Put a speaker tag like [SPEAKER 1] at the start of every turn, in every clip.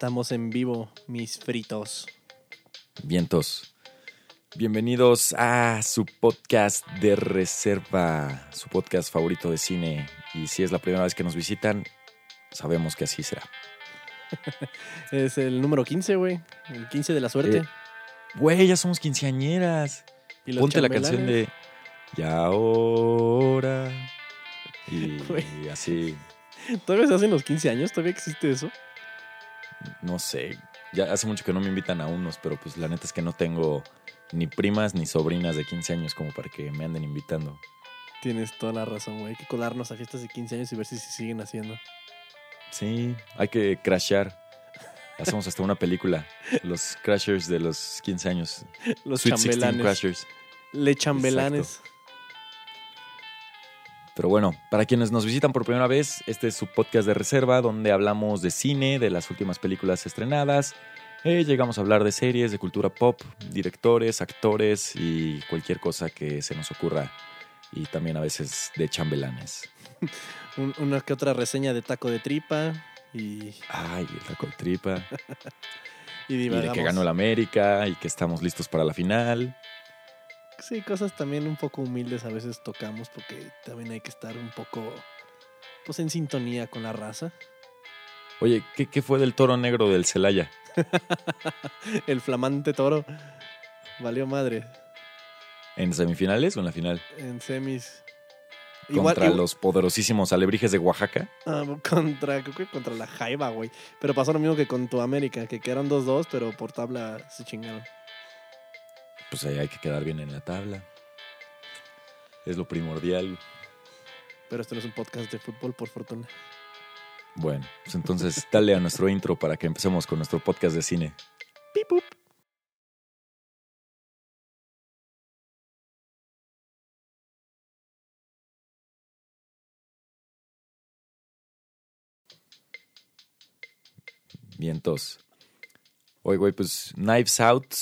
[SPEAKER 1] Estamos en vivo, mis fritos.
[SPEAKER 2] Vientos. Bienvenidos a su podcast de reserva, su podcast favorito de cine. Y si es la primera vez que nos visitan, sabemos que así será.
[SPEAKER 1] es el número 15, güey. El 15 de la suerte.
[SPEAKER 2] Eh, güey, ya somos quinceañeras. ¿Y Ponte la canción de Y ahora. Y, así.
[SPEAKER 1] ¿Todavía se hacen los 15 años? ¿Todavía existe eso?
[SPEAKER 2] No sé. Ya hace mucho que no me invitan a unos, pero pues la neta es que no tengo ni primas ni sobrinas de 15 años como para que me anden invitando.
[SPEAKER 1] Tienes toda la razón, güey. Hay que colarnos a fiestas de 15 años y ver si se siguen haciendo.
[SPEAKER 2] Sí, hay que crashear. Hacemos hasta una película. Los crashers de los 15 años.
[SPEAKER 1] Los chambelanes. crashers. Le chambelanes.
[SPEAKER 2] Pero bueno, para quienes nos visitan por primera vez, este es su podcast de reserva donde hablamos de cine, de las últimas películas estrenadas. Eh, llegamos a hablar de series, de cultura pop, directores, actores y cualquier cosa que se nos ocurra. Y también a veces de chambelanes.
[SPEAKER 1] una que otra reseña de taco de tripa y...
[SPEAKER 2] Ay, el taco de tripa. y, de que ganó el América y que estamos listos para la final.
[SPEAKER 1] Sí, cosas también un poco humildes a veces tocamos porque también hay que estar un poco pues en sintonía con la raza.
[SPEAKER 2] Oye, ¿qué, qué fue del toro negro del Celaya?
[SPEAKER 1] el flamante toro. Valió madre.
[SPEAKER 2] ¿En semifinales o en la final?
[SPEAKER 1] En semis.
[SPEAKER 2] ¿Contra los poderosísimos alebrijes de Oaxaca?
[SPEAKER 1] Ah, contra, contra la Jaiba, güey. Pero pasó lo mismo que con tu América, que quedaron 2-2, pero por tabla se chingaron.
[SPEAKER 2] Pues ahí hay que quedar bien en la tabla. Es lo primordial.
[SPEAKER 1] Pero esto no es un podcast de fútbol, por fortuna.
[SPEAKER 2] Bueno, pues entonces dale a nuestro intro para que empecemos con nuestro podcast de cine. Pipup. Vientos. Oye, güey, pues Knives Out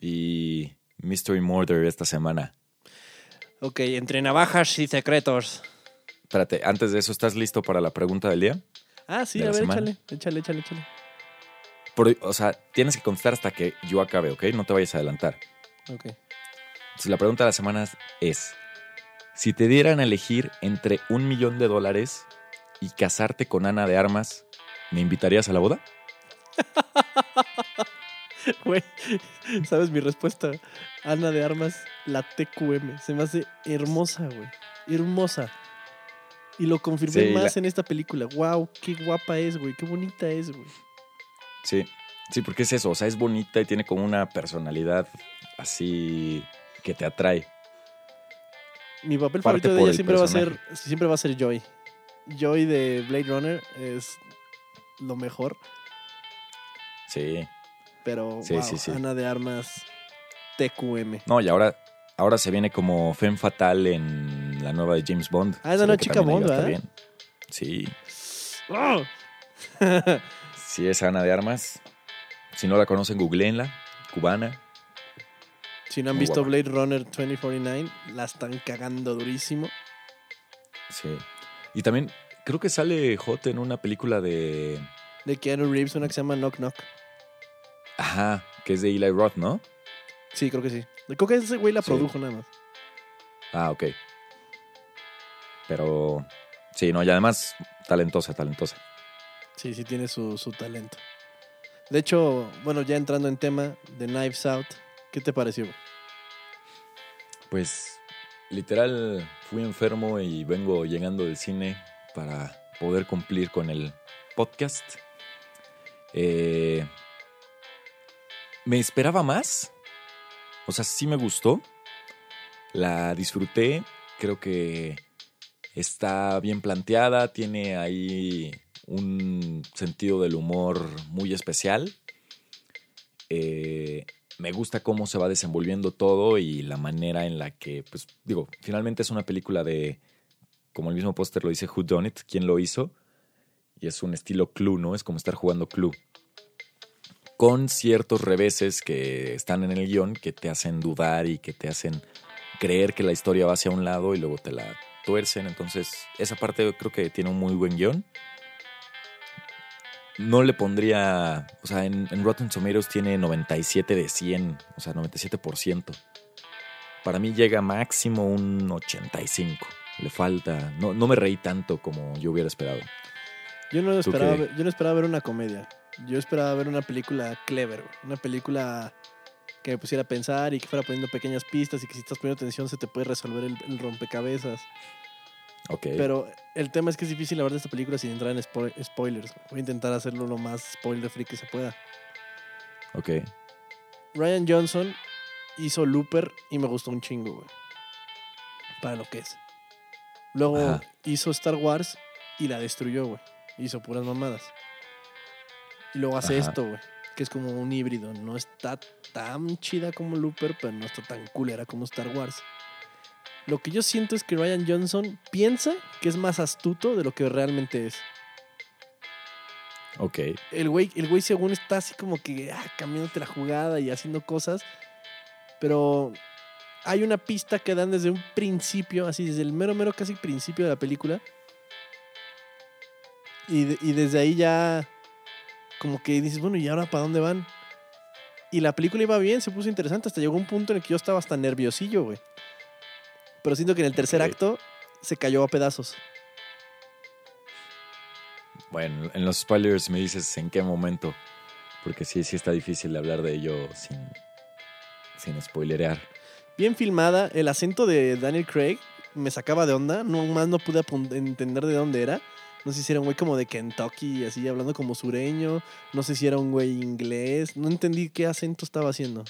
[SPEAKER 2] y Mystery Murder esta semana.
[SPEAKER 1] Ok, entre navajas y secretos.
[SPEAKER 2] Espérate, antes de eso, ¿estás listo para la pregunta del día?
[SPEAKER 1] Ah, sí, a ver, échale, échale, échale, échale.
[SPEAKER 2] o sea, tienes que contestar hasta que yo acabe, ¿ok? No te vayas a adelantar.
[SPEAKER 1] Ok.
[SPEAKER 2] Entonces, la pregunta de la semana es, si te dieran a elegir entre un millón de dólares y casarte con Ana de Armas, ¿me invitarías a la boda?
[SPEAKER 1] Güey, ¿sabes mi respuesta? Ana de Armas, la TQM. Se me hace hermosa, güey. Hermosa. Y lo confirmé más en esta película. ¡Wow! ¡Qué guapa es, güey! ¡Qué bonita es, güey!
[SPEAKER 2] Sí, sí, porque es eso. O sea, es bonita y tiene como una personalidad así que te atrae.
[SPEAKER 1] Mi papel favorito de ella siempre va, a ser, siempre va a ser Joy. Joy de Blade Runner es lo mejor.
[SPEAKER 2] Sí.
[SPEAKER 1] Pero Ana de Armas TQM.
[SPEAKER 2] No, y ahora, ahora se viene como Femme Fatal en la nueva de James Bond.
[SPEAKER 1] Ah, es una chica Bond, ¿verdad?
[SPEAKER 2] Sí. ¡Oh! sí, es Ana de Armas. Si no la conocen, googleenla. Cubana.
[SPEAKER 1] Si no han visto Blade Runner 2049, la están cagando durísimo.
[SPEAKER 2] Sí. Y también creo que sale Hot en una película de...
[SPEAKER 1] De Keanu Reeves, una que se llama Knock Knock.
[SPEAKER 2] Ajá, que es de Eli Roth, ¿no?
[SPEAKER 1] Sí, creo que sí. Creo que ese güey la produjo nada más.
[SPEAKER 2] Ah, ok. Pero sí, no, y además talentosa, talentosa.
[SPEAKER 1] Sí, sí tiene su, su talento. De hecho, bueno, ya entrando en tema de Knives Out, ¿qué te pareció?
[SPEAKER 2] Pues literal fui enfermo y vengo llegando del cine para poder cumplir con el podcast. Eh, me esperaba más. O sea, sí me gustó. La disfruté. Creo que está bien planteada. Tiene ahí un sentido del humor muy especial. Eh, me gusta cómo se va desenvolviendo todo y la manera en la que, pues digo, finalmente es una película de, como el mismo póster lo dice, Who Done It, quién lo hizo. Y es un estilo Clue, ¿no? Es como estar jugando Clue con ciertos reveses que están en el guion que te hacen dudar y que te hacen creer que la historia va hacia un lado y luego te la tuercen. Entonces, esa parte creo que tiene un muy buen guion. no le pondría, o sea, en, Rotten Tomatoes tiene 97 de 100, o sea, 97%. Para mí llega máximo un 85. Le falta, no, no me reí tanto como yo hubiera esperado.
[SPEAKER 1] Yo no esperaba, yo no esperaba ver una comedia. Yo esperaba ver una película clever, una película que me pusiera a pensar y que fuera poniendo pequeñas pistas y que si estás poniendo atención se te puede resolver el, rompecabezas.
[SPEAKER 2] Ok.
[SPEAKER 1] Pero el tema es que es difícil hablar de esta película sin entrar en spoilers. Voy a intentar hacerlo lo más spoiler free que se pueda.
[SPEAKER 2] Ok.
[SPEAKER 1] Ryan Johnson hizo Looper y me gustó un chingo, güey. Para lo que es. Luego hizo Star Wars y la destruyó, güey. Hizo puras mamadas. Y luego hace esto, güey que es como un híbrido. No está tan chida como Looper, pero no está tan culera como Star Wars. Lo que yo siento es que Ryan Johnson piensa que es más astuto de lo que realmente es.
[SPEAKER 2] Ok.
[SPEAKER 1] El güey, el güey según está así como que ah, cambiándote la jugada y haciendo cosas. Pero hay una pista que dan desde un principio, así desde el mero, mero casi principio de la película. Y, y desde ahí ya como que dices, bueno, ¿y ahora para dónde van? Y la película iba bien, se puso interesante, hasta llegó un punto en el que yo estaba hasta nerviosillo, güey. Pero siento que en el tercer acto se cayó a pedazos.
[SPEAKER 2] Bueno, en los spoilers me dices en qué momento, porque sí, sí está difícil hablar de ello sin, sin spoilerear.
[SPEAKER 1] Bien filmada, el acento de Daniel Craig me sacaba de onda, no más no pude entender de dónde era. No sé si era un güey como de Kentucky, así hablando como sureño. No sé si era un güey inglés. No entendí qué acento estaba haciendo.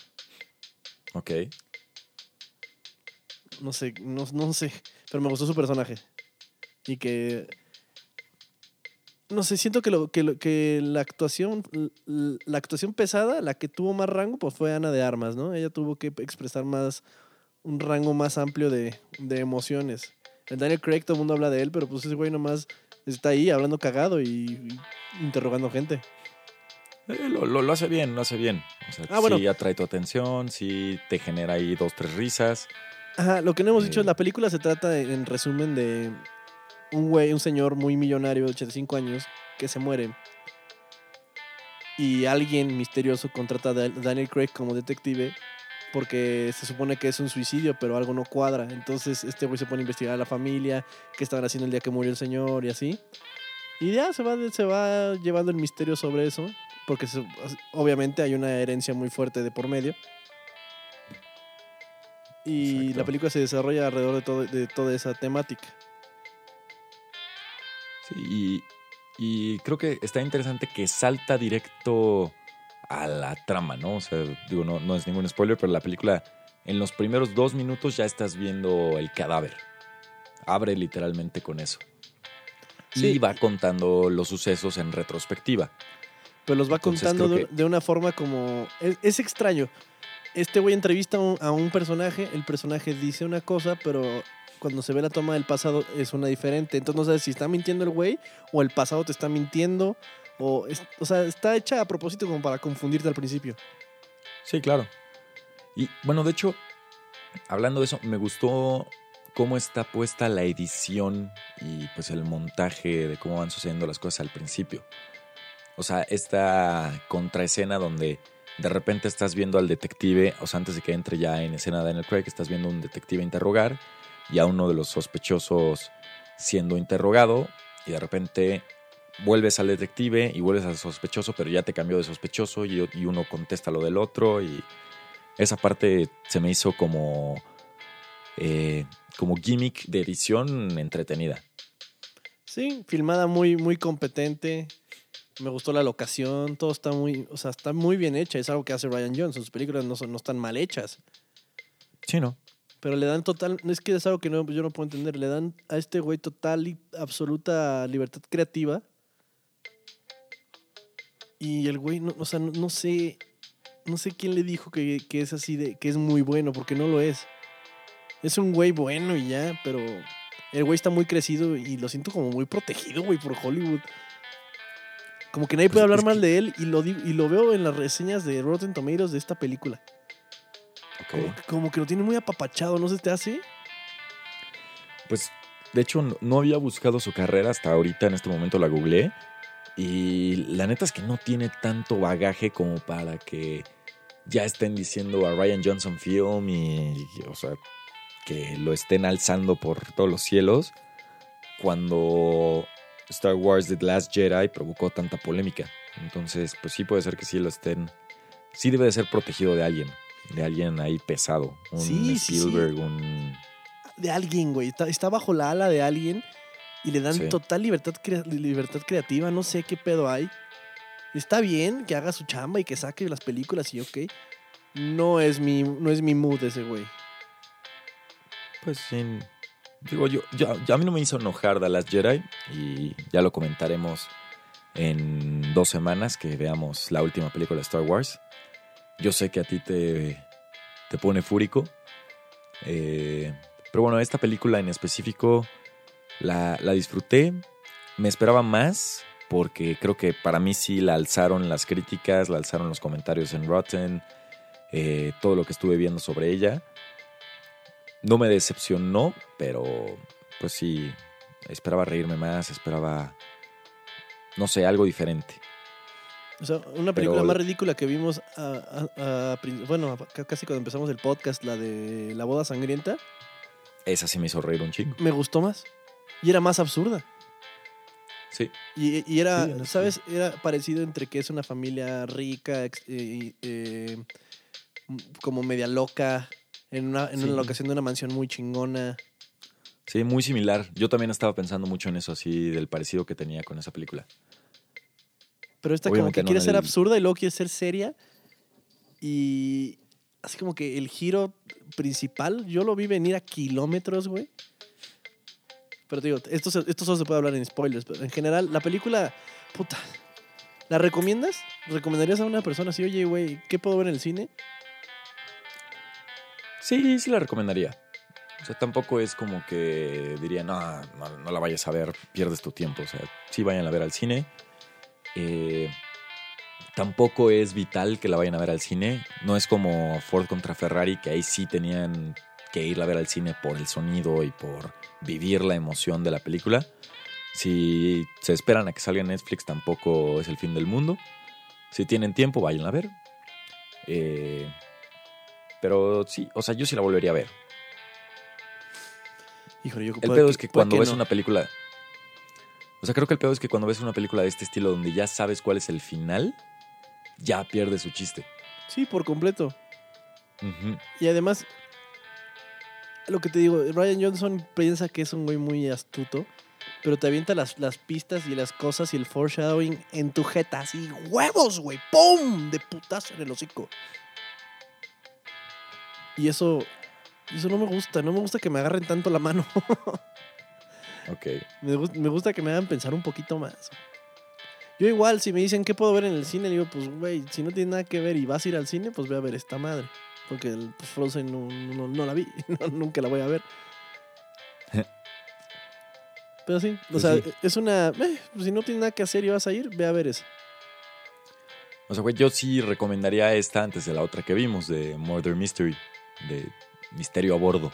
[SPEAKER 2] Ok.
[SPEAKER 1] No sé, no, no sé. Pero me gustó su personaje. Y que. No sé, siento que, lo, que, que la actuación. La actuación pesada, la que tuvo más rango, pues fue Ana de Armas, ¿no? Ella tuvo que expresar más. Un rango más amplio de, de emociones. El Daniel Craig, todo el mundo habla de él, pero pues ese güey nomás está ahí hablando cagado y, interrogando gente.
[SPEAKER 2] Eh, lo, hace bien, lo hace bien. O sea, ah, sí atrae tu atención, sí te genera ahí dos, tres risas.
[SPEAKER 1] Ajá, lo que no hemos dicho en eh. la película se trata, en resumen, de un güey, un señor muy millonario de 85 años que se muere. Y alguien misterioso contrata a Daniel Craig como detective porque se supone que es un suicidio, pero algo no cuadra. Entonces este güey se pone a investigar a la familia, qué estaban haciendo el día que murió el señor y así. Y ya se va, se va llevando el misterio sobre eso, porque obviamente hay una herencia muy fuerte de por medio. Y la película se desarrolla alrededor de, todo, de toda esa temática.
[SPEAKER 2] Sí, y creo que está interesante que salta directo a la trama, ¿no? O sea, digo, no, no es ningún spoiler, pero la película, en los primeros dos minutos ya estás viendo el cadáver. Abre literalmente con eso. Sí. Y va contando los sucesos en retrospectiva.
[SPEAKER 1] Pero los va contando de, una forma como... Es, extraño. Este güey entrevista a un personaje, el personaje dice una cosa, pero cuando se ve la toma del pasado es una diferente. Entonces no sabes si está mintiendo el güey o el pasado te está mintiendo o, sea, está hecha a propósito como para confundirte al principio.
[SPEAKER 2] Sí, claro. Y bueno, de hecho, hablando de eso, me gustó cómo está puesta la edición y pues el montaje de cómo van sucediendo las cosas al principio. O sea, esta contraescena donde de repente estás viendo al detective, o sea, antes de que entre ya en escena Daniel Craig, estás viendo a un detective interrogar y a uno de los sospechosos siendo interrogado y de repente vuelves al detective y vuelves al sospechoso, pero ya te cambió de sospechoso y, uno contesta lo del otro y esa parte se me hizo como, eh, como gimmick de edición entretenida.
[SPEAKER 1] Sí, filmada muy, muy competente. Me gustó la locación, todo está muy, o sea, está muy bien hecha. Es algo que hace Ryan Jones. Sus películas no, son, no están mal hechas.
[SPEAKER 2] Sí, ¿no?
[SPEAKER 1] Pero le dan total, es que es algo que no, yo no puedo entender, le dan a este güey total y absoluta libertad creativa y el güey, no, o sea, no, sé, no sé quién le dijo que, es así, de, que es muy bueno, porque no lo es. Es un güey bueno y ya, pero el güey está muy crecido y lo siento como muy protegido, güey, por Hollywood. Como que nadie puede pues hablar mal de él y lo, y lo veo en las reseñas de Rotten Tomatoes de esta película. Como, que, como, que, lo tiene muy apapachado, ¿no se te hace?
[SPEAKER 2] Pues, de hecho, no había buscado su carrera hasta ahorita, en este momento la googleé Y la neta es que no tiene tanto bagaje como para que ya estén diciendo a Ryan Johnson Film y, o sea, que lo estén alzando por todos los cielos cuando Star Wars The Last Jedi provocó tanta polémica. Entonces, pues sí puede ser que sí lo estén. Sí debe de ser protegido de alguien. De alguien ahí pesado. Un
[SPEAKER 1] Sí, sí, sí.
[SPEAKER 2] Spielberg, un.
[SPEAKER 1] De alguien, güey. Está, está bajo la ala de alguien y le dan
[SPEAKER 2] Sí.
[SPEAKER 1] total libertad, crea- libertad creativa. No sé qué pedo hay. Está bien que haga su chamba y que saque las películas y ok. No es mi, no es mi mood ese güey.
[SPEAKER 2] Pues sí. Digo, yo, yo- yo- a mí no me hizo enojar The Last Jedi. Y ya lo comentaremos en dos semanas que veamos la última película de Star Wars. Yo sé que a ti te, te pone fúrico. Eh, pero bueno, esta película en específico la, la disfruté. Me esperaba más porque creo que para mí sí la alzaron las críticas, la alzaron los comentarios en Rotten, eh, todo lo que estuve viendo sobre ella. No me decepcionó, pero pues sí, esperaba reírme más, esperaba, no sé, algo diferente.
[SPEAKER 1] O sea, una película
[SPEAKER 2] Pero-
[SPEAKER 1] más ridícula que vimos a- a- a prin- bueno, casi cuando empezamos el podcast, la de La boda sangrienta,
[SPEAKER 2] Esa sí me hizo reír un chingo.
[SPEAKER 1] me gustó más. Y era más absurda.
[SPEAKER 2] Sí,
[SPEAKER 1] Y, y era,
[SPEAKER 2] Sí, sí.
[SPEAKER 1] ¿sabes? Era parecido entre que es una familia rica, eh, eh, como media loca, en una, en
[SPEAKER 2] Sí.
[SPEAKER 1] una locación de una mansión muy chingona.
[SPEAKER 2] sí, muy similar. Yo también estaba pensando mucho en eso, así, del parecido que tenía con esa película.
[SPEAKER 1] Pero esta como que
[SPEAKER 2] no
[SPEAKER 1] quiere ser
[SPEAKER 2] el-
[SPEAKER 1] absurda y luego quiere ser seria. Y así como que el giro principal, yo lo vi venir a kilómetros, güey. Pero te digo, esto, esto solo se puede hablar en spoilers. Pero en general, la película, puta, ¿la recomiendas? ¿Recomendarías a una persona así, oye, güey, ¿qué puedo ver en el cine?
[SPEAKER 2] Sí, sí la recomendaría. O sea, tampoco es como que diría, no, no, no la vayas a ver, pierdes tu tiempo. O sea, sí vayan a ver al cine. Eh, tampoco es vital que la vayan a ver al cine. No es como Ford contra Ferrari, que ahí sí tenían que ir a ver al cine por el sonido y por vivir la emoción de la película. Si se esperan a que salga en Netflix, tampoco es el fin del mundo. Si tienen tiempo, vayan a ver. Eh, pero sí, o sea, yo sí la volvería a ver.
[SPEAKER 1] Híjole, yo
[SPEAKER 2] El pedo es que cuando ves
[SPEAKER 1] no.
[SPEAKER 2] una película. O sea, creo que el pedo es que cuando ves una película de este estilo donde ya sabes cuál es el final, ya pierde su chiste.
[SPEAKER 1] Sí, por completo. Y además, lo que te digo, Ryan Johnson piensa que es un güey muy astuto, pero te avienta las, las pistas y las cosas y el foreshadowing en tu jeta, así, huevos, güey, ¡pum! De putazo en el hocico. Y eso, eso no me gusta, no me gusta que me agarren tanto la mano.
[SPEAKER 2] Ok.
[SPEAKER 1] me, gus- me gusta que me hagan pensar un poquito más. Yo igual, si me dicen qué puedo ver en el cine, digo, pues, güey, si no tiene nada que ver y vas a ir al cine, pues ve a ver esta madre. Porque el Frozen no, no- no la vi, no, nunca la voy a ver. Pero sí, o
[SPEAKER 2] Pues
[SPEAKER 1] sea,
[SPEAKER 2] sí.
[SPEAKER 1] es una... eh, pues, si no tienes nada que hacer y vas a ir, ve a ver esa.
[SPEAKER 2] O sea, güey, yo sí recomendaría esta antes de la otra que vimos, de Murder Mystery, de Misterio a Bordo.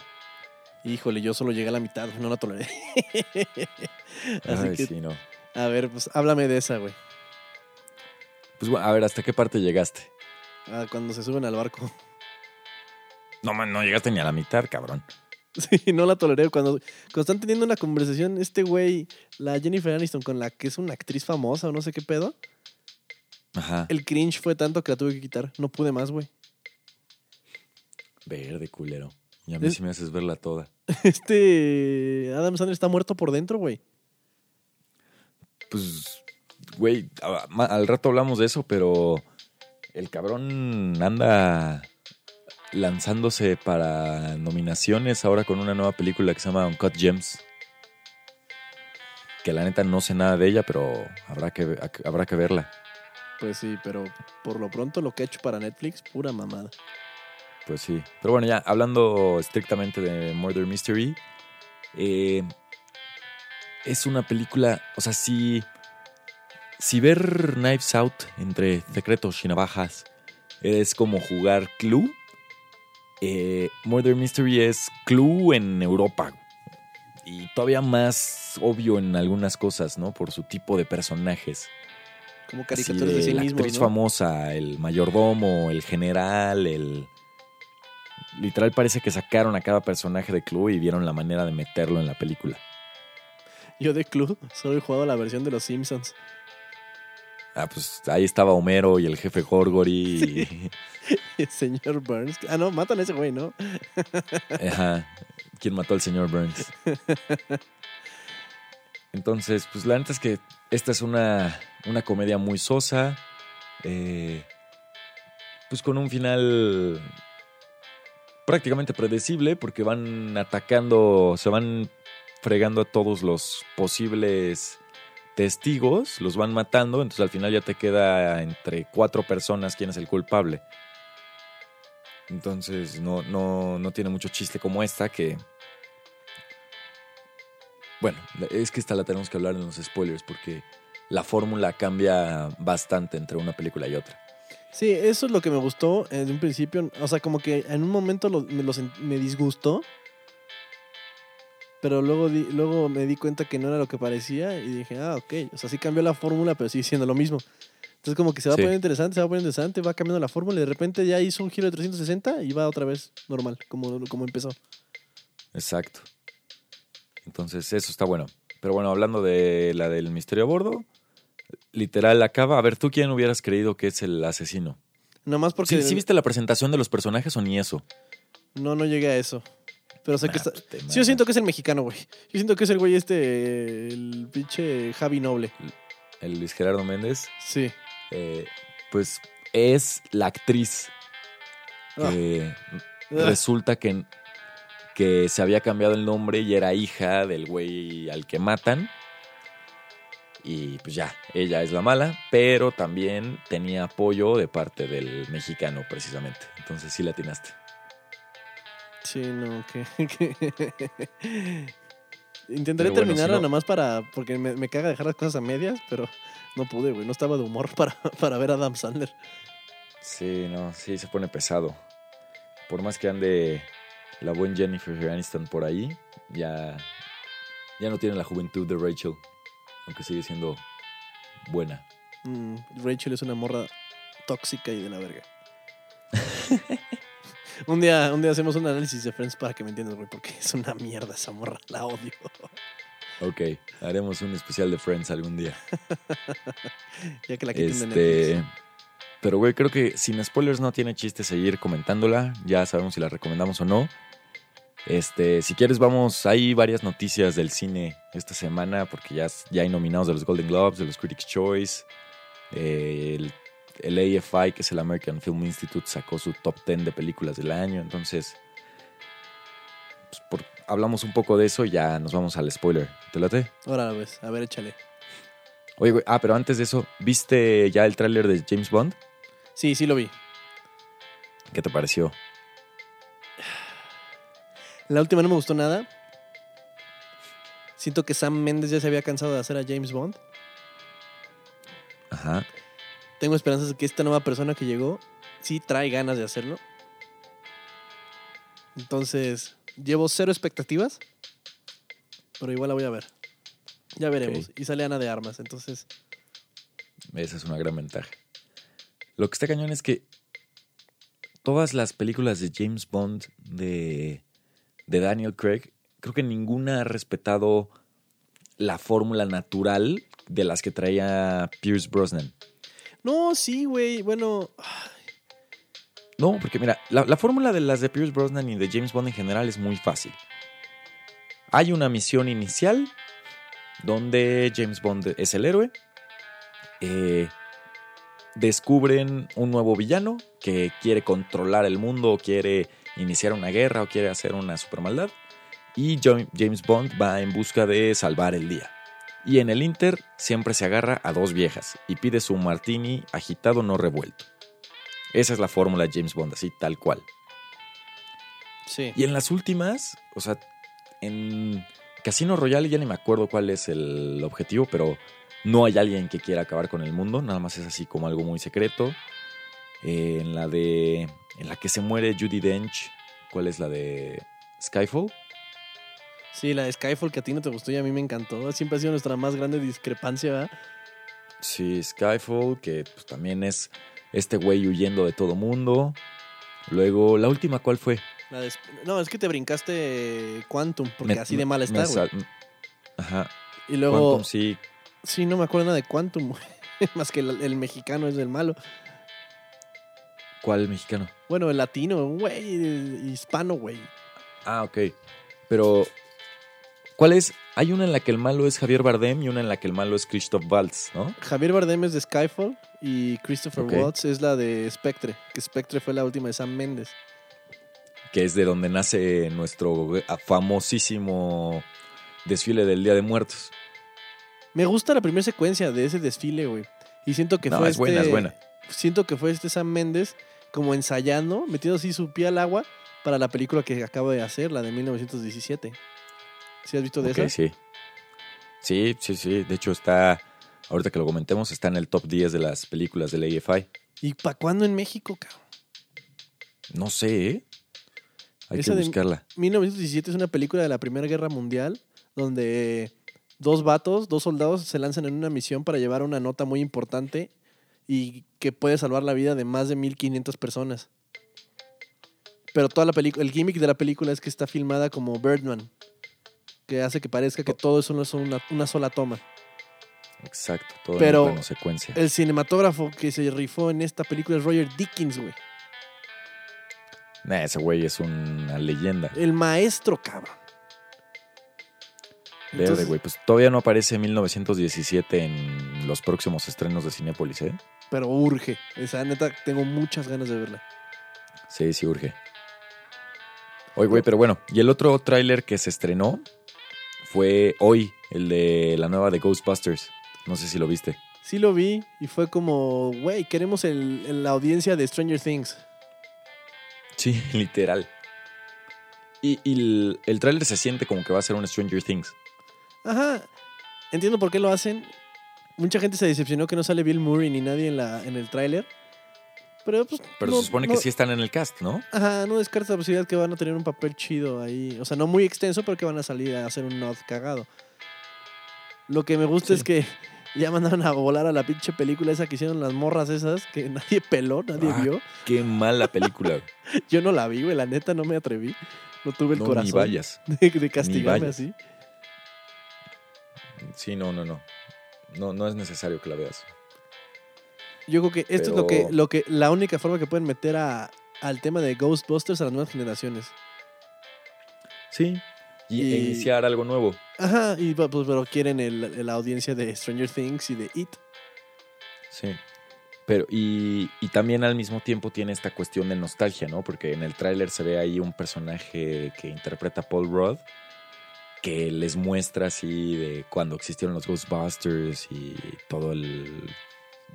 [SPEAKER 1] Híjole, yo solo llegué a la mitad, no la toleré. Así
[SPEAKER 2] Ay,
[SPEAKER 1] que,
[SPEAKER 2] sí, no.
[SPEAKER 1] a ver, pues háblame de esa, güey.
[SPEAKER 2] Pues bueno, a ver, ¿hasta qué parte llegaste?
[SPEAKER 1] Ah, cuando se suben al barco.
[SPEAKER 2] No, man, no llegaste ni a la mitad, cabrón.
[SPEAKER 1] Sí, no la toleré. Cuando, cuando están teniendo una conversación, este güey, la Jennifer Aniston, con la que es una actriz famosa o no sé qué pedo,
[SPEAKER 2] Ajá.
[SPEAKER 1] el cringe fue tanto que la tuve que quitar. No pude más, güey.
[SPEAKER 2] Verde, culero. Y a mí
[SPEAKER 1] Es-
[SPEAKER 2] sí me haces verla toda.
[SPEAKER 1] Este Adam Sandler está muerto por dentro, güey.
[SPEAKER 2] Pues, güey, al rato hablamos de eso, pero el cabrón anda lanzándose para nominaciones ahora con una nueva película que se llama Uncut Gems. Que la neta no sé nada de ella, pero habrá que, habrá que verla.
[SPEAKER 1] Pues sí, pero por lo pronto lo que ha hecho para Netflix, pura mamada.
[SPEAKER 2] Pues sí. Pero bueno, ya hablando estrictamente de Murder Mystery, eh, es una película, o sea, si, si ver Knives Out entre secretos y navajas es como jugar Clue, eh, Murder Mystery es Clue en Europa. Y todavía más obvio en algunas cosas, ¿no? Por su tipo de personajes.
[SPEAKER 1] Como caricaturas de sí
[SPEAKER 2] la
[SPEAKER 1] mismos,
[SPEAKER 2] actriz
[SPEAKER 1] ¿no?
[SPEAKER 2] famosa, el mayordomo, el general, el... Literal parece que sacaron a cada personaje de Clue y vieron la manera de meterlo en la película.
[SPEAKER 1] Yo de club solo he jugado la versión de los Simpsons.
[SPEAKER 2] Ah, pues ahí estaba Homero y el jefe Gorgory. y-
[SPEAKER 1] El señor Burns. Ah, no, matan a ese güey, ¿no?
[SPEAKER 2] Ajá. ¿Quién mató al señor Burns? Entonces, pues la neta es que esta es una, una comedia muy sosa. eh, pues con un final prácticamente predecible, porque van atacando, se van fregando a todos los posibles testigos, los van matando, entonces al final ya te queda entre cuatro personas quién es el culpable. Entonces no, no, no tiene mucho chiste como esta que... Bueno, es que esta la tenemos que hablar en los spoilers porque la fórmula cambia bastante entre una película y otra.
[SPEAKER 1] Sí, eso es lo que me gustó en un principio. O sea, como que en un momento me, me disgustó. Pero luego, di- luego me di cuenta que no era lo que parecía y dije, ah, ok. O sea, sí cambió la fórmula, pero sigue siendo lo mismo. Entonces como que se va
[SPEAKER 2] Sí.
[SPEAKER 1] poniendo interesante, se va poniendo interesante, va cambiando la fórmula y de repente ya hizo un giro de 360 y va otra vez normal, como, como empezó.
[SPEAKER 2] Exacto. Entonces eso está bueno. Pero bueno, hablando de la del misterio a bordo, literal acaba... A ver, ¿tú quién hubieras creído que es el asesino?
[SPEAKER 1] Nomás porque
[SPEAKER 2] ¿Sí, sí viste la presentación de los personajes o ni eso?
[SPEAKER 1] no, no llegué a eso. Pero sé que está...
[SPEAKER 2] pues
[SPEAKER 1] Sí, yo siento que es el mexicano, güey. Yo siento que es el güey este, el pinche Javi Noble.
[SPEAKER 2] El Luis Gerardo Méndez.
[SPEAKER 1] Sí.
[SPEAKER 2] eh, pues es la actriz que
[SPEAKER 1] Ah.
[SPEAKER 2] resulta que, que se había cambiado el nombre y era hija del güey al que matan. Y pues ya, ella es la mala, pero también tenía apoyo de parte del mexicano precisamente. Entonces sí la atinaste.
[SPEAKER 1] Sí, no, que... Intentaré
[SPEAKER 2] bueno,
[SPEAKER 1] terminarla
[SPEAKER 2] si no-
[SPEAKER 1] nomás para... Porque me, me caga dejar las cosas a medias, pero no pude, güey. No estaba de humor para, para ver a Adam Sandler.
[SPEAKER 2] Sí, no, sí se pone pesado. Por más que ande la buen Jennifer Aniston por ahí, ya, ya no tiene la juventud de Rachel, aunque sigue siendo buena.
[SPEAKER 1] Mm, Rachel es una morra tóxica y de la verga. un, día, un día hacemos un análisis de Friends para que me entiendas, güey, porque es una mierda esa morra. La odio.
[SPEAKER 2] Ok, haremos un especial de Friends algún día.
[SPEAKER 1] ya que la quiten de
[SPEAKER 2] Este, pero güey, creo que sin spoilers no tiene chiste seguir comentándola. Ya sabemos si la recomendamos o no. Este, si quieres vamos, hay varias noticias del cine esta semana porque ya, ya hay nominados de los Golden Globes, de los Critics' Choice. Eh, el, el AFI, que es el American Film Institute, sacó su top 10 de películas del año. Entonces, pues, por- hablamos un poco de eso y ya nos vamos al spoiler. ¿Te late?
[SPEAKER 1] Ahora, pues, a ver, échale.
[SPEAKER 2] Oye, güey, ah, pero antes de eso, ¿viste ya el tráiler de James Bond?
[SPEAKER 1] Sí, sí lo vi.
[SPEAKER 2] ¿Qué te pareció?
[SPEAKER 1] La última no me gustó nada. Siento que Sam Mendes ya se había cansado de hacer a James Bond.
[SPEAKER 2] Ajá.
[SPEAKER 1] Tengo esperanzas de que esta nueva persona que llegó sí trae ganas de hacerlo. Entonces, llevo cero expectativas, pero igual la voy a ver. Ya veremos. Y sale Ana de Armas, entonces.
[SPEAKER 2] Esa es una gran ventaja. Lo que está cañón es que todas las películas de James Bond de, de Daniel Craig, creo que ninguna ha respetado la fórmula natural de las que traía Pierce Brosnan.
[SPEAKER 1] No, sí, güey. Bueno,
[SPEAKER 2] No, porque mira, la, la fórmula de las de Pierce Brosnan y de James Bond en general es muy fácil. Hay una misión inicial donde James Bond es el héroe. Eh, descubren un nuevo villano que quiere controlar el mundo, o quiere iniciar una guerra o quiere hacer una supermaldad. Y James Bond va en busca de salvar el día. Y en el Inter siempre se agarra a dos viejas y pide su martini agitado no revuelto. Esa es la fórmula de James Bond, así tal cual.
[SPEAKER 1] sí.
[SPEAKER 2] Y en las últimas, o sea, en Casino Royale ya ni me acuerdo cuál es el objetivo, pero no hay alguien que quiera acabar con el mundo, nada más es así como algo muy secreto. Eh, en la de. En la que se muere Judy Dench, ¿cuál es la de Skyfall?
[SPEAKER 1] Sí, la de Skyfall que a ti no te gustó y a mí me encantó. Siempre ha sido nuestra más grande discrepancia, ¿verdad?
[SPEAKER 2] Sí, Skyfall, que pues, también es este güey huyendo de todo mundo. Luego, ¿la última cuál fue?
[SPEAKER 1] La de- no, es que te brincaste Quantum, porque
[SPEAKER 2] Me-
[SPEAKER 1] así de mal está, güey.
[SPEAKER 2] Ajá.
[SPEAKER 1] Y luego,
[SPEAKER 2] Quantum, sí.
[SPEAKER 1] sí, no me acuerdo nada de Quantum, güey. Más que el, el mexicano es el malo.
[SPEAKER 2] ¿Cuál mexicano?
[SPEAKER 1] Bueno, el latino, güey, hispano, güey.
[SPEAKER 2] Ah, ok. Pero, ¿cuál es? Hay una en la que el malo es Javier Bardem y una en la que el malo es Christoph Waltz, ¿no?
[SPEAKER 1] Javier Bardem es de Skyfall y Christopher
[SPEAKER 2] Ok.
[SPEAKER 1] Waltz es la de Spectre, que Spectre fue la última de Sam Mendes.
[SPEAKER 2] Que es de donde nace nuestro famosísimo desfile del Día de Muertos.
[SPEAKER 1] Me gusta la primera secuencia de ese desfile, güey. Y siento que
[SPEAKER 2] No,
[SPEAKER 1] fue
[SPEAKER 2] es buena,
[SPEAKER 1] este-
[SPEAKER 2] es buena.
[SPEAKER 1] Siento que fue este Sam Mendes como ensayando, metiendo así su pie al agua para la película que acabo de hacer, la de 1917. ¿Sí has visto de
[SPEAKER 2] Ok,
[SPEAKER 1] esa?
[SPEAKER 2] sí. Sí, sí, sí. De hecho, está, ahorita que lo comentemos, está en el top 10 de las películas del AFI.
[SPEAKER 1] ¿Y para cuándo en México, cabrón?
[SPEAKER 2] No sé, ¿eh? Hay
[SPEAKER 1] Esa
[SPEAKER 2] que
[SPEAKER 1] de-
[SPEAKER 2] buscarla.
[SPEAKER 1] 1917 es una película de la Primera Guerra Mundial donde dos vatos, dos soldados se lanzan en una misión para llevar una nota muy importante y que puede salvar la vida de más de 1500 personas. Pero toda la película, el gimmick de la película es que está filmada como Birdman, que hace que parezca que todo es una, una- una sola toma.
[SPEAKER 2] Exacto, todo
[SPEAKER 1] Pero-
[SPEAKER 2] en secuencia.
[SPEAKER 1] El cinematógrafo que se rifó en esta película es Roger Dickens, güey.
[SPEAKER 2] Nah, ese güey es una leyenda.
[SPEAKER 1] El maestro, cabrón.
[SPEAKER 2] Verde, güey. Pues todavía no aparece 1917 en los próximos estrenos de Cinépolis, ¿eh?
[SPEAKER 1] Pero urge. Esa neta, tengo muchas ganas de verla.
[SPEAKER 2] Sí, sí, urge. Oye, güey, pero bueno. Y el otro tráiler que se estrenó fue hoy, el de la nueva de Ghostbusters. No sé si lo viste.
[SPEAKER 1] Sí lo vi y fue como, güey, queremos el, el- la audiencia de Stranger Things.
[SPEAKER 2] Sí, literal. Y, y el, el tráiler se siente como que va a ser un Stranger Things.
[SPEAKER 1] Ajá. Entiendo por qué lo hacen. Mucha gente se decepcionó que no sale Bill Murray ni nadie en, la, en el tráiler. Pero pues.
[SPEAKER 2] Pero
[SPEAKER 1] no-
[SPEAKER 2] se supone
[SPEAKER 1] no-
[SPEAKER 2] que sí están en el cast, ¿no?
[SPEAKER 1] Ajá, no descarta la posibilidad que van a tener un papel chido ahí. O sea, no muy extenso, pero que van a salir a hacer un nod cagado. Lo que me gusta
[SPEAKER 2] Sí.
[SPEAKER 1] es que ya mandaron a volar a la pinche película esa que hicieron las morras esas, que nadie peló, nadie
[SPEAKER 2] Ah,
[SPEAKER 1] vio.
[SPEAKER 2] Qué mala película.
[SPEAKER 1] Yo no la vi, güey, la neta no me atreví. No tuve el
[SPEAKER 2] no,
[SPEAKER 1] corazón
[SPEAKER 2] ni vayas.
[SPEAKER 1] de, de castigarme
[SPEAKER 2] vayas.
[SPEAKER 1] así.
[SPEAKER 2] Sí, no, no, no. No, no es necesario que la veas.
[SPEAKER 1] Yo creo que esto es lo que, lo que, la única forma que pueden meter a, al tema de Ghostbusters a las nuevas generaciones.
[SPEAKER 2] Sí. Y,
[SPEAKER 1] Y-
[SPEAKER 2] iniciar algo nuevo.
[SPEAKER 1] Ajá, y pues pero quieren el- la audiencia de Stranger Things y de It.
[SPEAKER 2] Sí. Pero, y, y también al mismo tiempo tiene esta cuestión de nostalgia, ¿no? Porque en el tráiler se ve ahí un personaje que interpreta Paul Rudd que les muestra así de cuando existieron los Ghostbusters y todo el,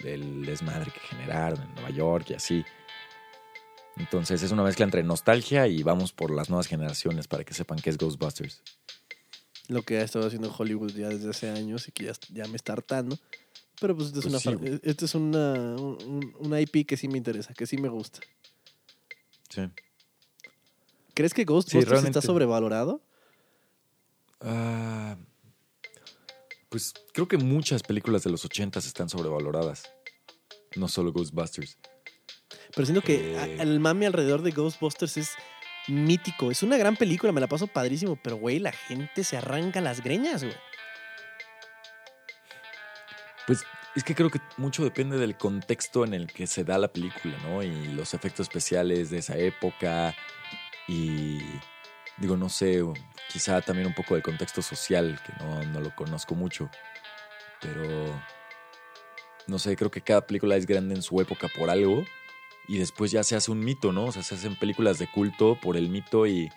[SPEAKER 2] el desmadre que generaron en Nueva York y así. Entonces es una mezcla entre nostalgia y vamos por las nuevas generaciones para que sepan qué es Ghostbusters.
[SPEAKER 1] Lo que ha estado haciendo Hollywood ya desde hace años y que ya, ya me está hartando. Pero pues, esto es,
[SPEAKER 2] Pues
[SPEAKER 1] una,
[SPEAKER 2] sí,
[SPEAKER 1] esto es una, un, IP que sí me interesa, que sí me gusta.
[SPEAKER 2] Sí.
[SPEAKER 1] ¿Crees que Ghostbusters está sobrevalorado?
[SPEAKER 2] Ah, pues creo que muchas películas de los 80 están sobrevaloradas. No solo Ghostbusters.
[SPEAKER 1] Pero siento que
[SPEAKER 2] Eh.
[SPEAKER 1] el mame alrededor de Ghostbusters es mítico. Es una gran película, me la paso padrísimo, pero güey, la gente se arranca las greñas, güey.
[SPEAKER 2] Pues es que creo que mucho depende del contexto en el que se da la película, ¿no? Y los efectos especiales de esa época. Y digo, no sé, quizá también un poco del contexto social, que no, no lo conozco mucho. Pero, no sé, creo que cada película es grande en su época por algo. Y después ya se hace un mito, ¿no? O sea, se hacen películas de culto por el mito y,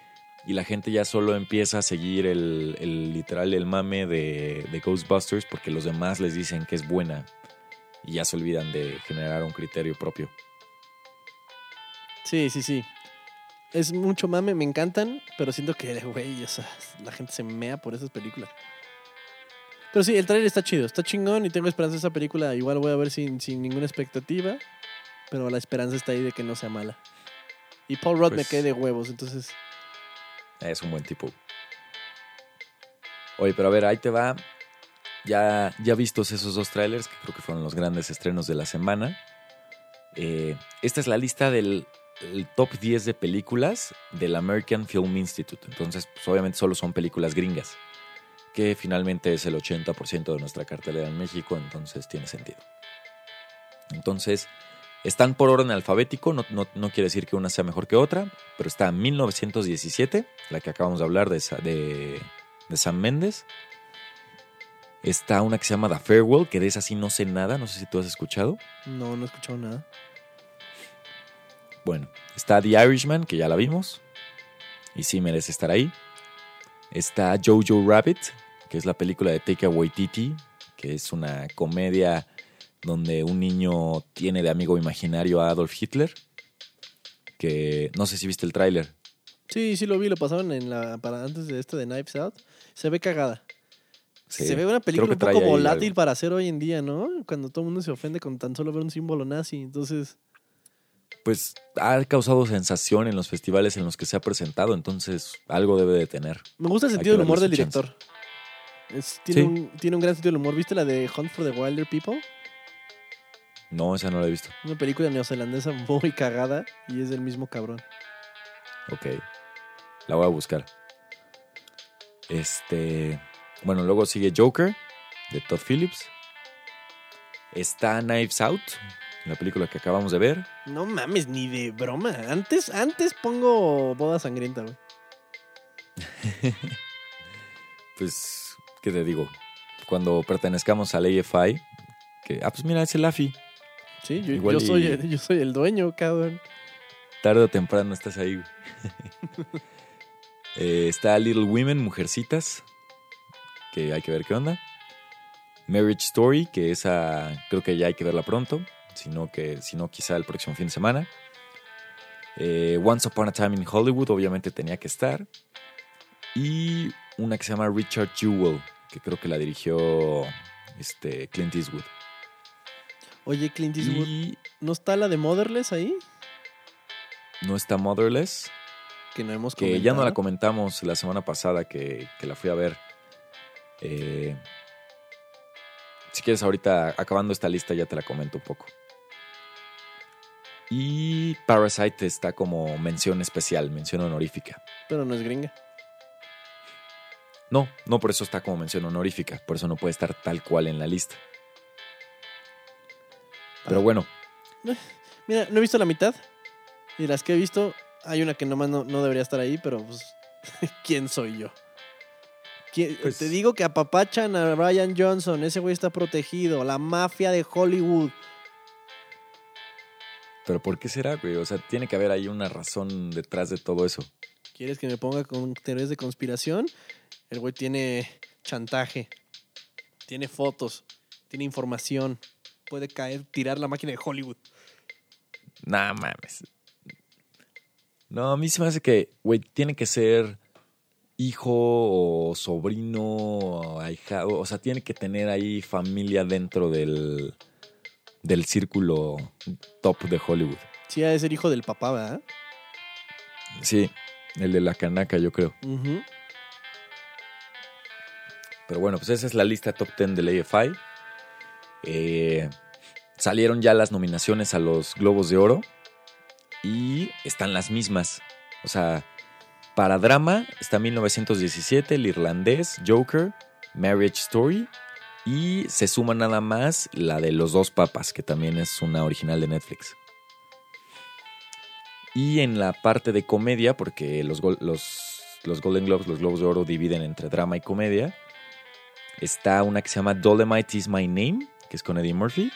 [SPEAKER 2] y la gente ya solo empieza a seguir el, el literal, el mame de, de Ghostbusters porque los demás les dicen que es buena y ya se olvidan de generar un criterio propio.
[SPEAKER 1] Sí, sí, sí. Es mucho mame, me encantan, pero siento que, güey, o sea, la gente se mea por esas películas. Pero sí, el trailer está chido, está chingón y tengo esperanza de esa película. Igual voy a ver sin, sin ninguna expectativa, pero la esperanza está ahí de que no sea mala. Y Paul Rudd me
[SPEAKER 2] Pues-
[SPEAKER 1] cae de huevos, entonces
[SPEAKER 2] Es un buen tipo. Oye, pero a ver, ahí te va. ya, ya vistos esos dos trailers, que creo que fueron los grandes estrenos de la semana, eh, esta es la lista del top 10 de películas del American Film Institute. Entonces, pues, obviamente solo son películas gringas, que finalmente es el 80% de nuestra cartelera en México, entonces tiene sentido. Entonces, están por orden alfabético, no, quiere decir que una sea mejor que otra, pero está 1917, la que acabamos de hablar de, de, de Sam Méndez. Está una que se llama The Farewell, que de esa sí no sé nada, no sé si tú has escuchado.
[SPEAKER 1] No, no he escuchado nada.
[SPEAKER 2] Bueno, está The Irishman, que ya la vimos, y sí merece estar ahí. Está Jojo Rabbit, que es la película de Taika Waititi, que es una comedia donde un niño tiene de amigo imaginario a Adolf Hitler, que no sé si viste el tráiler.
[SPEAKER 1] Sí, sí lo vi, lo pasaron en la para antes de este de Knives Out. Se ve cagada. se ve una película un poco volátil para hacer hoy en día, ¿no? Cuando todo el mundo se ofende con tan solo ver un símbolo nazi. Entonces.
[SPEAKER 2] Pues ha causado sensación en los festivales en los que se ha presentado, entonces algo debe de tener.
[SPEAKER 1] Me gusta el sentido del humor del director. tiene, un, tiene un gran sentido del humor. ¿Viste la de Hunt for the Wilder People?
[SPEAKER 2] No, esa no la he visto.
[SPEAKER 1] Una película neozelandesa muy cagada y es del mismo cabrón.
[SPEAKER 2] Ok. La voy a buscar. Este. Bueno, luego sigue Joker de Todd Phillips. Está Knives Out, la película que acabamos de ver.
[SPEAKER 1] No mames, ni de broma. Antes, antes pongo Boda Sangrienta, güey.
[SPEAKER 2] pues, ¿qué te digo? Cuando pertenezcamos al AFI, que, ah, pues mira, es el AFI.
[SPEAKER 1] Sí, yo, soy, el, yo soy el dueño, cabrón.
[SPEAKER 2] Tarde o temprano estás ahí. eh, está Little Women, Mujercitas, que hay que ver qué onda. Marriage Story, que esa creo que ya hay que verla pronto, sino que si no quizá el próximo fin de semana. Eh, Once Upon a Time in Hollywood, obviamente tenía que estar. Y una que se llama Richard Jewell, que creo que la dirigió este, Clint Eastwood.
[SPEAKER 1] Oye, Clint Eastwood, ¿no está la de Motherless ahí?
[SPEAKER 2] No está Motherless.
[SPEAKER 1] Que no hemos
[SPEAKER 2] Que ya no la comentamos la semana pasada que, la fui a ver. Eh, si quieres, ahorita acabando esta lista ya te la comento un poco. Y Parasite está como mención especial, mención honorífica.
[SPEAKER 1] Pero no es gringa.
[SPEAKER 2] No, no por eso está como mención honorífica, por eso no puede estar tal cual en la lista. Pero bueno.
[SPEAKER 1] Mira, no he visto la mitad. Y las que he visto, hay una que nomás no, no debería estar ahí, pero pues, ¿quién soy yo? Pues te digo que apapachan a Brian Johnson, ese güey está protegido, la mafia de Hollywood.
[SPEAKER 2] Pero ¿por qué será, güey? O sea, tiene que haber ahí una razón detrás de todo eso.
[SPEAKER 1] ¿Quieres que me ponga con teorías de conspiración? El güey tiene chantaje, tiene fotos, tiene información, puede caer, tirar la máquina de Hollywood.
[SPEAKER 2] Nah, mames. No, a mí se me hace que, güey, tiene que ser hijo o sobrino o ahijado. O sea, tiene que tener ahí familia dentro del, del círculo top de Hollywood.
[SPEAKER 1] Sí, ha de ser hijo del papá, ¿verdad?
[SPEAKER 2] Sí, el de la canaca, yo creo. Pero bueno, pues esa es la lista top 10 del AFI. Eh, salieron ya las nominaciones a los Globos de Oro y están las mismas. O sea, para drama está 1917, El Irlandés, Joker, Marriage Story y se suma nada más la de Los Dos Papas, que también es una original de Netflix. Y en la parte de comedia, porque los, los, los Golden Globes, los Globos de Oro dividen entre drama y comedia, está una que se llama Dolomite is My Name, que es con Eddie Murphy.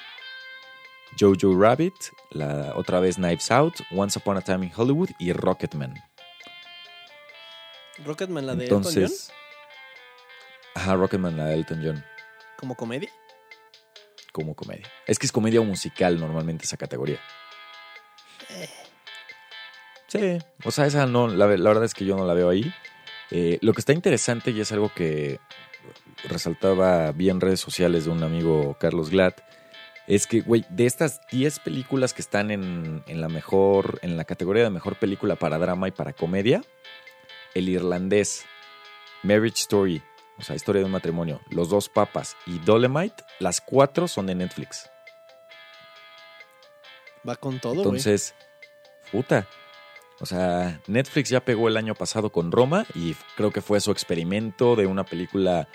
[SPEAKER 2] Jojo Rabbit, la otra vez Knives Out, Once Upon a Time in Hollywood y Rocketman.
[SPEAKER 1] ¿Rocketman la de Elton John?
[SPEAKER 2] Ajá, Rocketman la de Elton John.
[SPEAKER 1] ¿Como comedia?
[SPEAKER 2] Como comedia. Es que es comedia o musical normalmente esa categoría. Eh. Sí, o sea, esa no, la, verdad es que yo no la veo ahí. Eh, lo que está interesante y es algo que resaltaba bien en redes sociales de un amigo Carlos Glad, es que, güey, de estas 10 películas que están en, la mejor, en la categoría de mejor película para drama y para comedia, El Irlandés, Marriage Story, o sea, Historia de un matrimonio, Los dos papas y Dolemite, las cuatro son de Netflix.
[SPEAKER 1] Va con todo.
[SPEAKER 2] Entonces, puta. O sea, Netflix ya pegó el año pasado con Roma y creo que fue su experimento de una película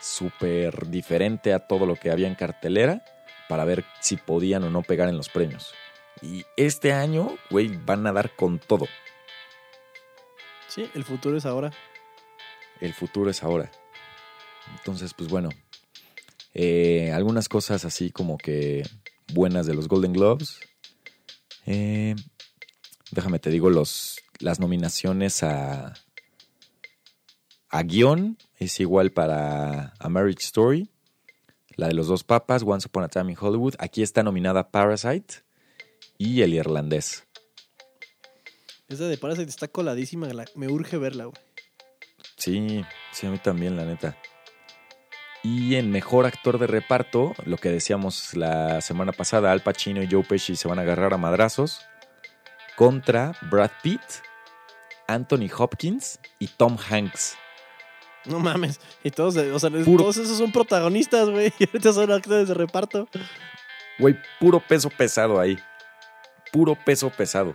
[SPEAKER 2] súper diferente a todo lo que había en cartelera para ver si podían o no pegar en los premios. Y este año, güey, van a dar con todo.
[SPEAKER 1] Sí, el futuro es ahora.
[SPEAKER 2] El futuro es ahora. Entonces, pues bueno, eh, algunas cosas así como que buenas de los Golden Globes. Eh, déjame te digo los, las nominaciones a, a guion. Es igual para A Marriage Story. La de los dos papas, Once Upon a Time in Hollywood. Aquí está nominada Parasite y El Irlandés.
[SPEAKER 1] Esa de Parasite está coladísima. me urge verla, güey.
[SPEAKER 2] Sí, sí, a mí también, la neta. Y en mejor actor de reparto, lo que decíamos la semana pasada, Al Pacino y Joe Pesci se van a agarrar a madrazos contra Brad Pitt, Anthony Hopkins y Tom Hanks.
[SPEAKER 1] No mames. Y todos, o sea, todos esos son protagonistas, güey. Y ahorita son actores de reparto.
[SPEAKER 2] Güey, puro peso pesado ahí. Puro peso pesado.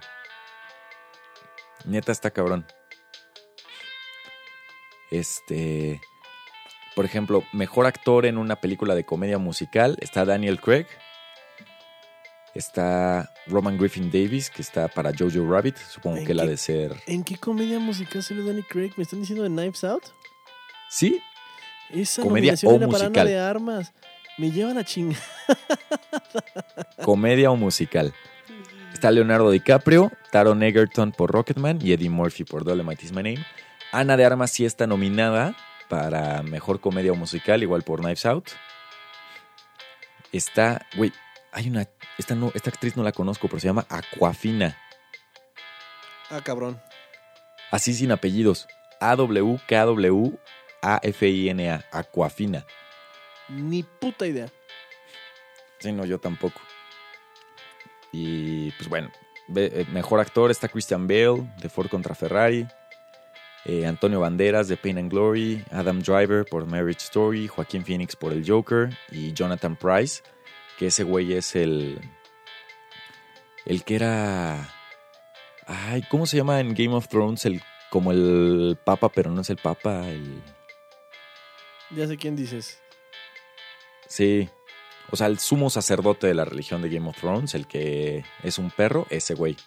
[SPEAKER 2] Neta está cabrón. Este. Por ejemplo, mejor actor en una película de comedia musical está Daniel Craig. Está Roman Griffin Davis, que está para Jojo Rabbit. Supongo que la de ser.
[SPEAKER 1] ¿En qué comedia musical salió Daniel Craig? ¿Me están diciendo de Knives Out?
[SPEAKER 2] Sí.
[SPEAKER 1] Esa comedia o era musical. Para de armas. Me llevan a chingada.
[SPEAKER 2] Comedia o musical. Está Leonardo DiCaprio, Taron Egerton por Rocketman y Eddie Murphy por Dolemite Is My Name. Ana de Armas sí está nominada para Mejor Comedia o Musical, igual por Knives Out. Está, güey, hay una, esta, no, esta actriz no la conozco, pero se llama Aquafina.
[SPEAKER 1] Ah, cabrón.
[SPEAKER 2] Así sin apellidos. A-W-K-W-A-F-I-N-A. Aquafina.
[SPEAKER 1] Ni puta idea.
[SPEAKER 2] Sí, no, yo tampoco. Y pues bueno, eh, mejor actor está Christian Bale de Ford contra Ferrari. Eh, Antonio Banderas de Pain and Glory, Adam Driver por Marriage Story, Joaquín Phoenix por El Joker y Jonathan Price, que ese güey es el. El que era. Ay, ¿cómo se llama en Game of Thrones? El, como el Papa, pero no es el Papa, el.
[SPEAKER 1] Ya sé quién dices.
[SPEAKER 2] Sí. O sea, el sumo sacerdote de la religión de Game of Thrones, el que es un perro, ese güey.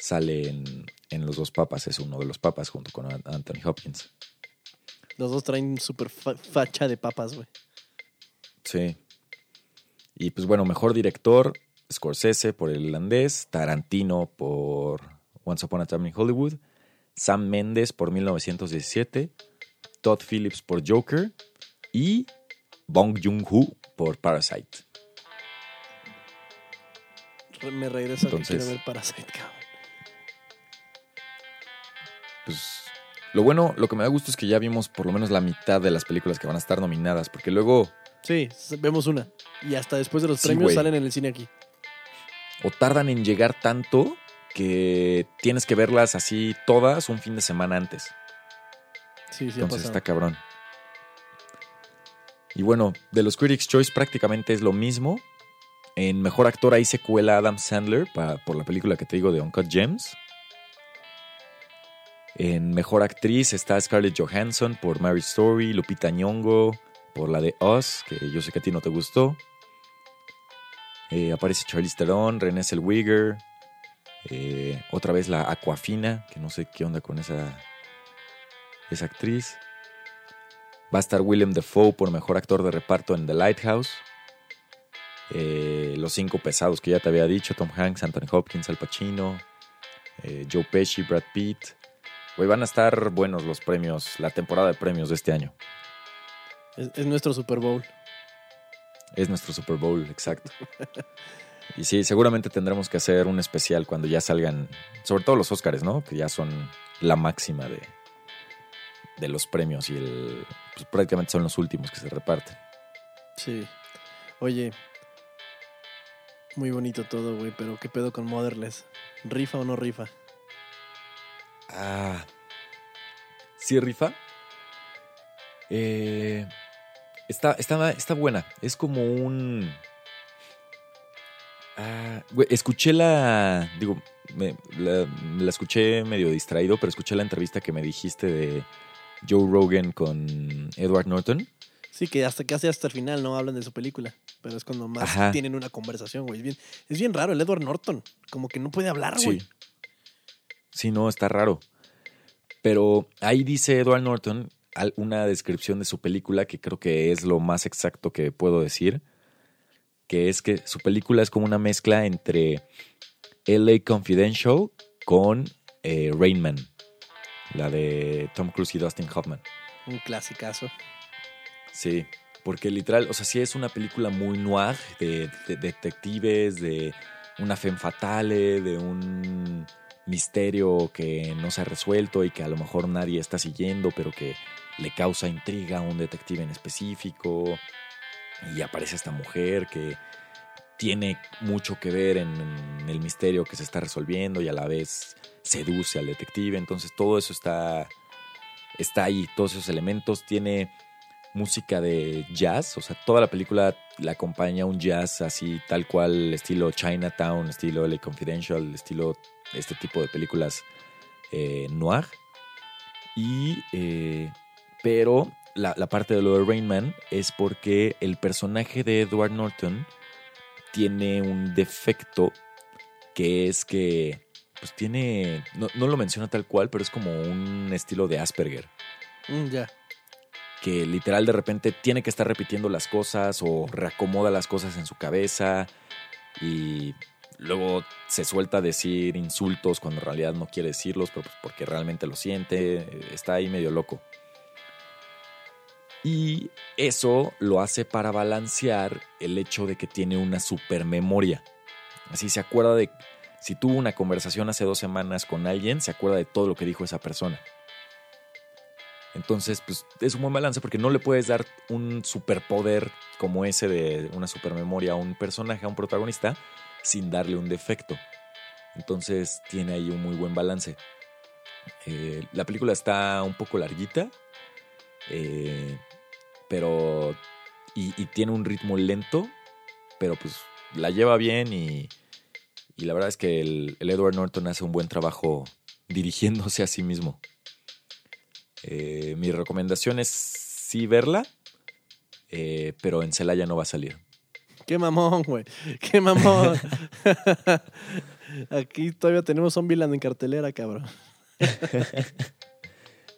[SPEAKER 2] Sale en, en Los dos papas, es uno de los papas junto con Anthony Hopkins.
[SPEAKER 1] Los dos traen súper facha de papas, güey.
[SPEAKER 2] Sí. Y pues bueno, mejor director, Scorsese por El Irlandés, Tarantino por Once Upon a Time in Hollywood, Sam Mendes por 1917, Todd Phillips por Joker y Bong Joon-ho por Parasite.
[SPEAKER 1] Me regreso Entonces, a que quiero ver Parasite, cabrón.
[SPEAKER 2] Pues lo bueno, lo que me da gusto es que ya vimos por lo menos la mitad de las películas que van a estar nominadas, porque luego...
[SPEAKER 1] Sí, vemos una. Y hasta después de los premios salen en el cine aquí.
[SPEAKER 2] O tardan en llegar tanto que tienes que verlas así todas un fin de semana antes.
[SPEAKER 1] Sí, sí.
[SPEAKER 2] Entonces está cabrón. Y bueno, de los Critics' Choice prácticamente es lo mismo. En Mejor Actor ahí se cuela Adam Sandler por la película que te digo de Uncut Gems. En Mejor Actriz está Scarlett Johansson por Mary Story, Lupita Nyong'o por la de Us, que yo sé que a ti no te gustó. Eh, aparece Charlize Theron, Renée Zellweger, eh, otra vez la Aquafina, que no sé qué onda con esa, esa actriz. Va a estar Willem Dafoe por Mejor Actor de Reparto en The Lighthouse. Eh, los cinco pesados que ya te había dicho, Tom Hanks, Anthony Hopkins, Al Pacino, Joe Pesci, Brad Pitt, Hoy van a estar buenos los premios, la temporada de premios de este año.
[SPEAKER 1] Es, nuestro Super Bowl.
[SPEAKER 2] Es nuestro Super Bowl, exacto. y sí, seguramente tendremos que hacer un especial cuando ya salgan, sobre todo los Oscars, ¿no? Que ya son la máxima de, de los premios y el, pues prácticamente son los últimos que se reparten.
[SPEAKER 1] Sí. Oye, muy bonito todo, güey, pero ¿qué pedo con Motherless? ¿Rifa o no rifa?
[SPEAKER 2] Ah. ¿Sí rifa? Eh, está, está, está buena. Es como un. Ah, escuché la. Digo, me la, escuché medio distraído, pero escuché la entrevista que me dijiste de Joe Rogan con Edward Norton.
[SPEAKER 1] Sí, que hasta casi hasta el final no hablan de su película. Pero es cuando más
[SPEAKER 2] Ajá.
[SPEAKER 1] tienen una conversación, güey. Es bien, es bien raro el Edward Norton. Como que no puede hablar, güey.
[SPEAKER 2] Sí. No, está raro. Pero ahí dice Edward Norton una descripción de su película que creo que es lo más exacto que puedo decir, que es que su película es como una mezcla entre LA Confidential con eh, Rain Man, la de Tom Cruise y Dustin Hoffman.
[SPEAKER 1] Un clasicazo.
[SPEAKER 2] Sí, porque literal, o sea, sí es una película muy noir de, de detectives, de una femme fatale, de un misterio que no se ha resuelto y que a lo mejor nadie está siguiendo, pero que le causa intriga a un detective en específico. Y aparece esta mujer que tiene mucho que ver en, el misterio que se está resolviendo y a la vez seduce al detective. Entonces todo eso está, está ahí, todos esos elementos. Tiene música de jazz, o sea, toda la película la acompaña un jazz así tal cual, estilo Chinatown, estilo LA Confidential, estilo este tipo de películas eh, noir. Y, eh, pero la, la parte de lo de Rain Man es porque el personaje de Edward Norton tiene un defecto que es que, pues tiene, no, no lo menciona tal cual, pero es como un estilo de Asperger
[SPEAKER 1] Mm, ya.
[SPEAKER 2] que literal de repente tiene que estar repitiendo las cosas o reacomoda las cosas en su cabeza y luego se suelta a decir insultos cuando en realidad no quiere decirlos, pero pues porque realmente lo siente, está ahí medio loco. Y eso lo hace para balancear el hecho de que tiene una supermemoria. Así se acuerda de, si tuvo una conversación hace dos semanas con alguien, se acuerda de todo lo que dijo esa persona. Entonces, pues es un buen balance porque no le puedes dar un superpoder como ese de una supermemoria a un personaje, a un protagonista, sin darle un defecto. Entonces tiene ahí un muy buen balance. Eh, la película está un poco larguita, eh, pero. Y, tiene un ritmo lento, pero pues la lleva bien y, y la verdad es que el, Edward Norton hace un buen trabajo dirigiéndose a sí mismo. Eh, mi recomendación es sí verla, pero en Celaya no va a salir.
[SPEAKER 1] Qué mamón, güey. Qué mamón. Aquí todavía tenemos Zombieland en cartelera, cabrón.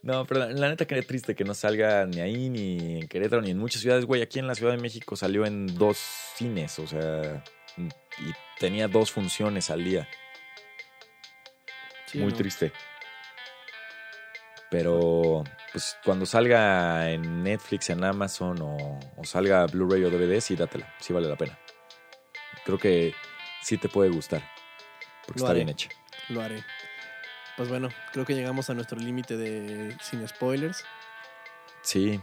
[SPEAKER 2] No, pero la, la neta que triste que no salga ni ahí, ni en Querétaro, ni en muchas ciudades, güey. Aquí en la Ciudad de México salió en dos cines, o sea, y tenía dos funciones al día.
[SPEAKER 1] Sí,
[SPEAKER 2] Muy
[SPEAKER 1] ¿no?
[SPEAKER 2] triste. Pero, pues cuando salga en Netflix, en Amazon o, o salga Blu-ray o DVD, sí dátela, sí vale la pena. Creo que sí te puede gustar, porque
[SPEAKER 1] Lo
[SPEAKER 2] está
[SPEAKER 1] haré.
[SPEAKER 2] bien hecha.
[SPEAKER 1] Lo haré. Pues bueno, creo que llegamos a nuestro límite de sin spoilers.
[SPEAKER 2] Sí,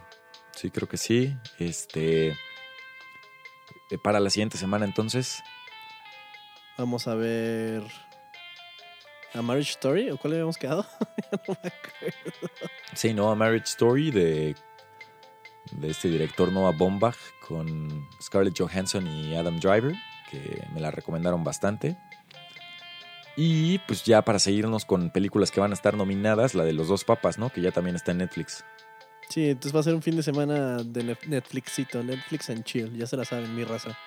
[SPEAKER 2] sí, creo que sí. Este. eh, Para la siguiente semana, entonces.
[SPEAKER 1] Vamos a ver. ¿A Marriage Story? ¿O cuál habíamos quedado? No me acuerdo.
[SPEAKER 2] Sí, no, A Marriage Story de, de este director Noah Baumbach con Scarlett Johansson y Adam Driver, que me la recomendaron bastante. Y pues ya para seguirnos con películas que van a estar nominadas, la de los dos papas, ¿no? Que ya también está en Netflix.
[SPEAKER 1] Sí, entonces va a ser un fin de semana de Netflixito, Netflix and chill. Ya se la saben, mi raza.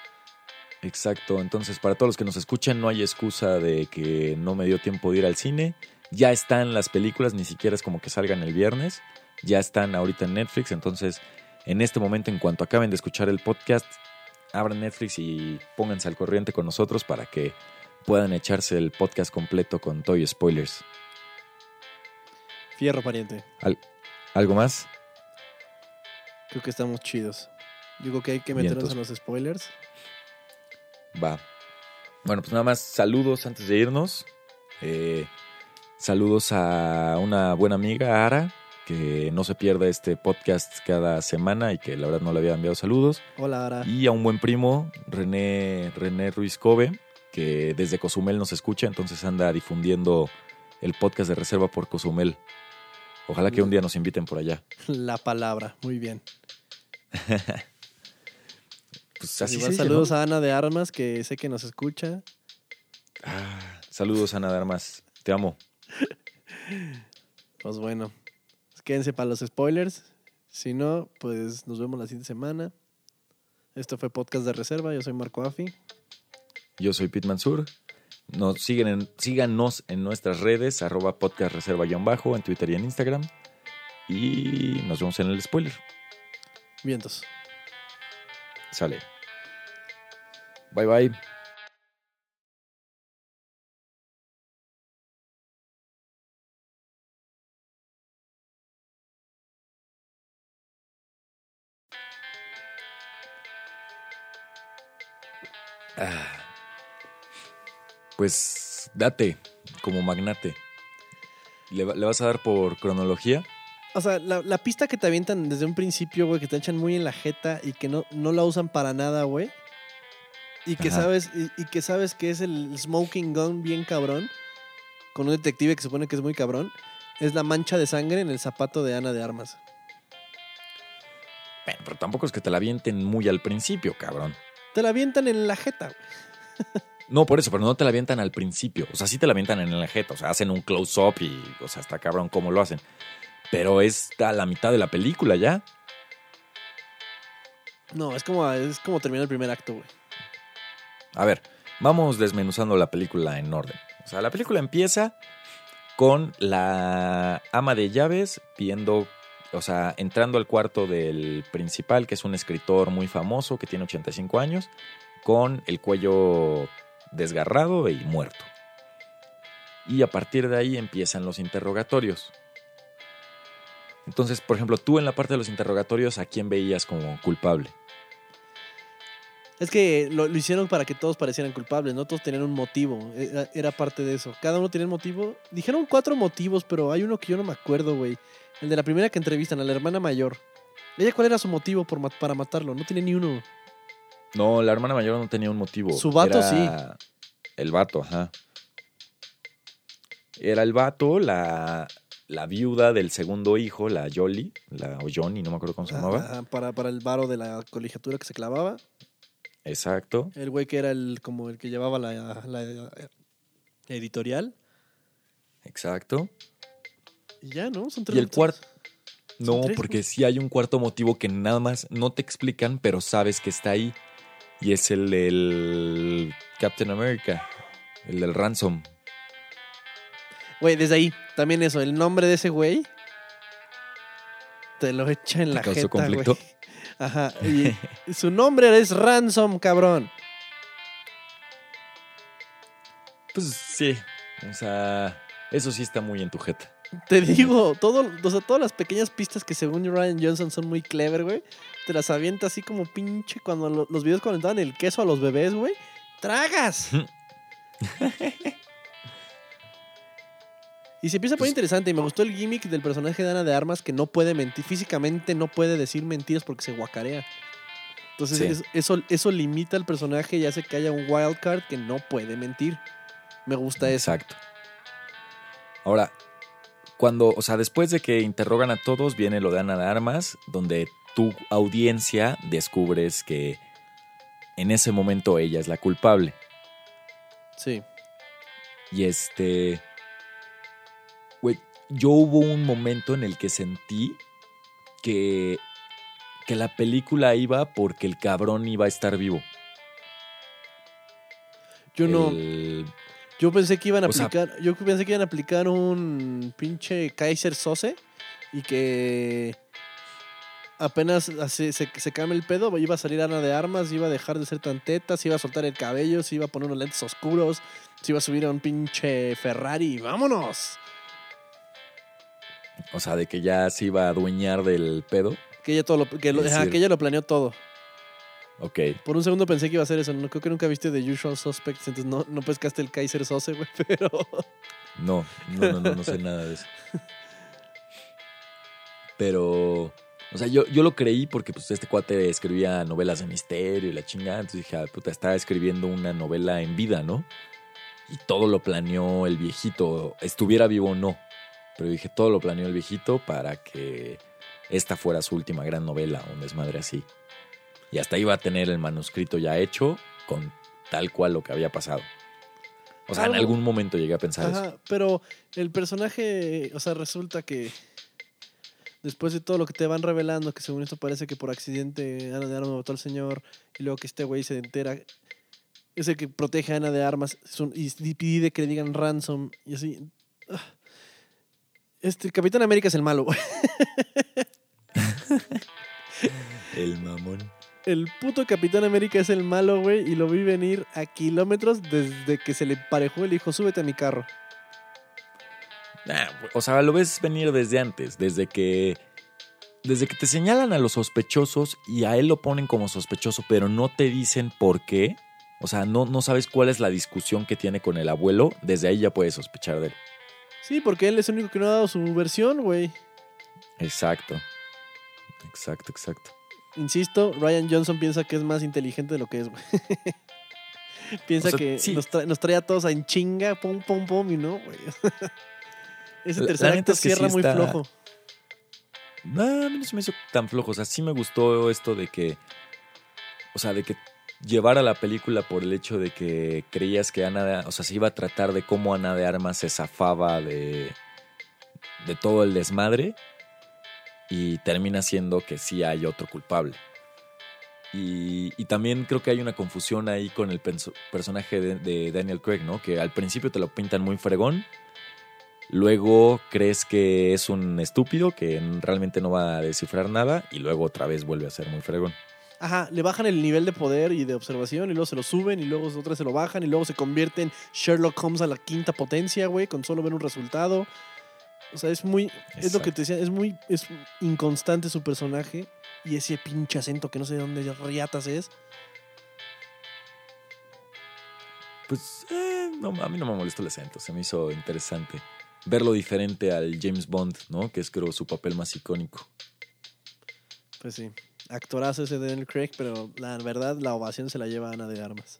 [SPEAKER 2] Exacto, entonces para todos los que nos escuchan no hay excusa de que no me dio tiempo de ir al cine. Ya están las películas, ni siquiera es como que salgan el viernes. Ya están ahorita en Netflix, entonces en este momento, en cuanto acaben de escuchar el podcast, abran Netflix y pónganse al corriente con nosotros para que puedan echarse el podcast completo con Toy Spoilers.
[SPEAKER 1] Fierro, pariente.
[SPEAKER 2] ¿Algo más?
[SPEAKER 1] Creo que estamos chidos. Yo creo que hay que meternos
[SPEAKER 2] Vientos.
[SPEAKER 1] en los spoilers.
[SPEAKER 2] Va. Bueno, pues nada más saludos antes de irnos. Eh, saludos a una buena amiga, Ara, que no se pierde este podcast cada semana y que la verdad no le había enviado saludos.
[SPEAKER 1] Hola, Ara.
[SPEAKER 2] Y a un buen primo, René, René Ruiz Cove, que desde Cozumel nos escucha, entonces anda difundiendo el podcast de Reserva por Cozumel. Ojalá que un día nos inviten por allá.
[SPEAKER 1] La palabra, muy bien.
[SPEAKER 2] Pues así
[SPEAKER 1] Igual
[SPEAKER 2] se dice,
[SPEAKER 1] saludos
[SPEAKER 2] ¿no?
[SPEAKER 1] a Ana de Armas, que sé que nos escucha.
[SPEAKER 2] Ah, saludos, Ana de Armas. Te amo.
[SPEAKER 1] Pues bueno, quédense para los spoilers. Si no, pues nos vemos la siguiente semana. Esto fue Podcast de Reserva. Yo soy Marco Afi.
[SPEAKER 2] Yo soy Pete Mansur. Nos siguen en- síganos en nuestras redes, arroba podcast reserva bajo, en Twitter y en Instagram. Y nos vemos en el spoiler.
[SPEAKER 1] Vientos.
[SPEAKER 2] Sale. Bye bye. Ah. Pues date como magnate. ¿Le, va- le vas a dar por cronología?
[SPEAKER 1] O sea, la, la pista que te avientan desde un principio, güey, que te echan muy en la jeta y que no, no la usan para nada, güey. Y que
[SPEAKER 2] Ajá.
[SPEAKER 1] sabes, y, y que sabes que es el smoking gun bien cabrón, con un detective que supone que es muy cabrón, es la mancha de sangre en el zapato de Ana de Armas.
[SPEAKER 2] Bueno, pero tampoco es que te la avienten muy al principio, cabrón.
[SPEAKER 1] Te la avientan en la jeta, güey.
[SPEAKER 2] No, por eso, pero no te la avientan al principio. O sea, sí te la avientan en la jeta. O sea, hacen un close-up y, o sea, está cabrón cómo lo hacen. Pero es a la mitad de la película ya.
[SPEAKER 1] No, es como, es como terminar el primer acto, güey.
[SPEAKER 2] A ver, vamos desmenuzando la película en orden. O sea, la película empieza con la ama de llaves viendo, o sea, entrando al cuarto del principal, que es un escritor muy famoso que tiene 85 años, con el cuello desgarrado y muerto. Y a partir de ahí empiezan los interrogatorios. Entonces, por ejemplo, tú en la parte de los interrogatorios, ¿a quién veías como culpable?
[SPEAKER 1] Es que lo, lo hicieron para que todos parecieran culpables, no todos tenían un motivo. Era, era parte de eso. Cada uno tenía un motivo. Dijeron cuatro motivos, pero hay uno que yo no me acuerdo, güey. El de la primera que entrevistan, a la hermana mayor. ¿Ella cuál era su motivo por, para matarlo? No tiene ni uno.
[SPEAKER 2] No, la hermana mayor no tenía un motivo.
[SPEAKER 1] Su vato
[SPEAKER 2] Era El vato, ajá. Era el vato, la, la viuda del segundo hijo, la Yoli, la o Johnny, no me acuerdo cómo se llamaba.
[SPEAKER 1] Ajá, para, para el varo de la colegiatura que se clavaba.
[SPEAKER 2] Exacto.
[SPEAKER 1] El güey que era el como el que llevaba la, la editorial.
[SPEAKER 2] Exacto.
[SPEAKER 1] Y ya, ¿no? Son tres
[SPEAKER 2] Y el cuarto. No,
[SPEAKER 1] tres,
[SPEAKER 2] porque
[SPEAKER 1] güey.
[SPEAKER 2] sí hay un cuarto motivo que nada más no te explican, pero sabes que está ahí. Y es el del Captain America, el del Ransom.
[SPEAKER 1] Güey, desde ahí, también eso, el nombre de ese güey te lo echa en
[SPEAKER 2] ¿Te
[SPEAKER 1] la
[SPEAKER 2] causó
[SPEAKER 1] jeta,
[SPEAKER 2] conflicto?
[SPEAKER 1] güey. Ajá, y su nombre es Ransom, cabrón.
[SPEAKER 2] Pues sí, o sea, eso sí está muy en tu jeta.
[SPEAKER 1] Te digo, todo, o sea, todas las pequeñas pistas que según Ryan Johnson son muy clever, güey, te las avienta así como pinche cuando lo- los videos cuando daban el queso a los bebés, güey. ¡Tragas! Y se empieza a poner
[SPEAKER 2] Pues-
[SPEAKER 1] interesante y me gustó el gimmick del personaje de Ana de Armas que no puede mentir, físicamente no puede decir mentiras porque se guacarea. Entonces
[SPEAKER 2] Sí.
[SPEAKER 1] es- eso, eso limita al personaje y hace que haya un wildcard que no puede mentir. Me gusta eso.
[SPEAKER 2] Exacto. Ahora, cuando, o sea, después de que interrogan a todos, viene lo de Ana de Armas, donde tu audiencia descubres que en ese momento ella es la culpable.
[SPEAKER 1] Sí.
[SPEAKER 2] Y este. Yo hubo un momento en el que sentí que. que la película iba porque el cabrón iba a estar vivo.
[SPEAKER 1] Yo no.
[SPEAKER 2] El-
[SPEAKER 1] Yo pensé que iban a
[SPEAKER 2] O sea-
[SPEAKER 1] aplicar. yo pensé que iban a aplicar un pinche Kaiser Sose y que apenas así se, se cambia el pedo, iba a salir Ana de Armas, iba a dejar de ser tan teta, se iba a soltar el cabello, se iba a poner unos lentes oscuros, se iba a subir a un pinche Ferrari, vámonos.
[SPEAKER 2] O sea, de que ya se iba a adueñar del pedo.
[SPEAKER 1] Que ella todo lo, que, lo- ajá, que ella lo planeó todo.
[SPEAKER 2] Ok.
[SPEAKER 1] Por un segundo pensé que iba a ser eso. No creo que nunca viste The Usual Suspects, entonces no, no pescaste el Kaiser Sose, güey, pero.
[SPEAKER 2] No, no, no, no, no sé nada de eso. Pero, o sea, yo, yo lo creí porque pues este cuate escribía novelas de misterio y la chingada. Entonces dije, ah, puta, está escribiendo una novela en vida, ¿no? Y todo lo planeó el viejito, estuviera vivo o no. Pero dije, todo lo planeó el viejito para que esta fuera su última gran novela, un desmadre así. Y hasta iba a tener el manuscrito ya hecho con tal cual lo que había pasado. O sea, en algún momento llegué a pensar eso.
[SPEAKER 1] Pero el personaje, o sea, resulta que después de todo lo que te van revelando, que según esto parece que por accidente Ana de Armas mató al señor, y luego que este güey se entera, es el que protege a Ana de Armas y pide que le digan ransom, y así. Este, el Capitán América es el malo.
[SPEAKER 2] el mamón.
[SPEAKER 1] El puto Capitán América es el malo, güey, y lo vi venir a kilómetros desde que se le parejó el dijo, súbete a mi carro.
[SPEAKER 2] o sea, lo ves venir desde antes, desde que desde que te señalan a los sospechosos y a él lo ponen como sospechoso, pero no te dicen por qué. O sea, no, no sabes cuál es la discusión que tiene con el abuelo, desde ahí ya puedes sospechar de él.
[SPEAKER 1] Sí, porque él es el único que no ha dado su versión, güey.
[SPEAKER 2] Exacto. Exacto, exacto.
[SPEAKER 1] Insisto, Ryan Johnson piensa que es más inteligente de lo que es, güey. piensa que nos, trae, a todos en chinga, pum, pum, pum, y no, güey. Ese tercer acto cierra muy flojo.
[SPEAKER 2] No, a mí no se me hizo tan flojo. O sea, sí me gustó esto de que. O sea, de que llevara la película por el hecho de que creías que Ana de, o sea, se iba a tratar de cómo Ana de Armas se zafaba de, de todo el desmadre y termina siendo que sí hay otro culpable. Y, también creo que hay una confusión ahí con el personaje de, Daniel Craig, ¿no? Que al principio te lo pintan muy fregón, luego crees que es un estúpido que realmente no va a descifrar nada y luego otra vez vuelve a ser muy fregón.
[SPEAKER 1] Ajá, le bajan el nivel de poder y de observación y luego se lo suben y luego otra se lo bajan y luego se convierte en Sherlock Holmes a la quinta potencia, güey, con solo ver un resultado. O sea, es muy. Es lo que te decía, es muy. Es inconstante su personaje. Y ese pinche acento que no sé de dónde riatas es.
[SPEAKER 2] Pues. Eh, no, a mí no me molestó el acento. Se me hizo interesante. Verlo diferente al James Bond, ¿no? Que es creo su papel más icónico.
[SPEAKER 1] Pues sí. Actorazo ese de Daniel Craig, pero la verdad, la ovación se la lleva Ana de Armas.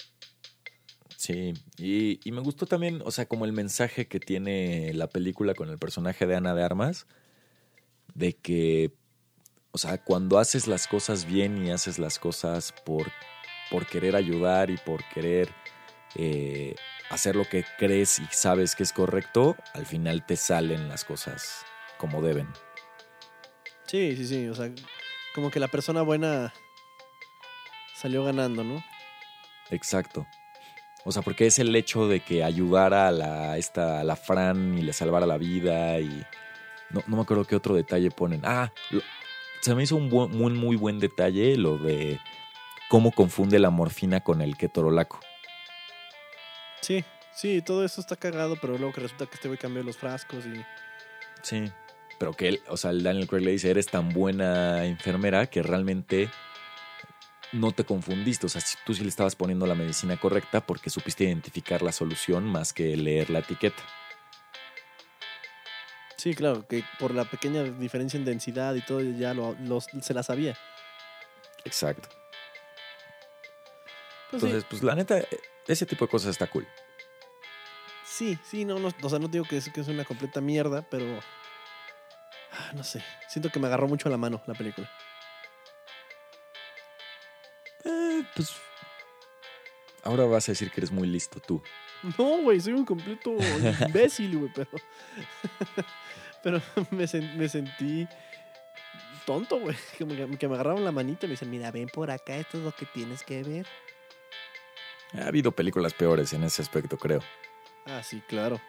[SPEAKER 2] Sí, y, me gustó también, o sea, como el mensaje que tiene la película con el personaje de Ana de Armas, de que, o sea, cuando haces las cosas bien y haces las cosas por, por querer ayudar y por querer eh, hacer lo que crees y sabes que es correcto, al final te salen las cosas como deben.
[SPEAKER 1] Sí, sí, sí, o sea, como que la persona buena salió ganando, ¿no?
[SPEAKER 2] Exacto. O sea, porque es el hecho de que ayudara a la, esta, la Fran y le salvara la vida y... No, me acuerdo qué otro detalle ponen. Ah, se me hizo un muy, muy buen detalle lo de cómo confunde la morfina con el ketorolaco.
[SPEAKER 1] Sí, sí, todo eso está cagado, pero luego que resulta que este güey cambió los frascos y...
[SPEAKER 2] Sí, pero que él, o sea, el Daniel Craig le dice, eres tan buena enfermera que realmente no te confundiste. O sea, si tú sí le estabas poniendo la medicina correcta porque supiste identificar la solución más que leer la etiqueta.
[SPEAKER 1] Sí, claro, que por la pequeña diferencia en densidad y todo ya lo, se la sabía.
[SPEAKER 2] Exacto. Pues Entonces, pues la neta, ese tipo de cosas está cool.
[SPEAKER 1] Sí, sí, no, no o sea, no digo que es, que es una completa mierda, pero... Ah, no sé, siento que me agarró mucho a la mano la película.
[SPEAKER 2] pues. Ahora vas a decir que eres muy listo tú.
[SPEAKER 1] No, güey, soy un completo imbécil, güey, pero. pero me, sentí tonto, güey. Que me, que me agarraron la manita y me dicen, mira, ven por acá, esto es lo que tienes que ver.
[SPEAKER 2] Ha habido películas peores en ese aspecto, creo.
[SPEAKER 1] Ah, sí, claro.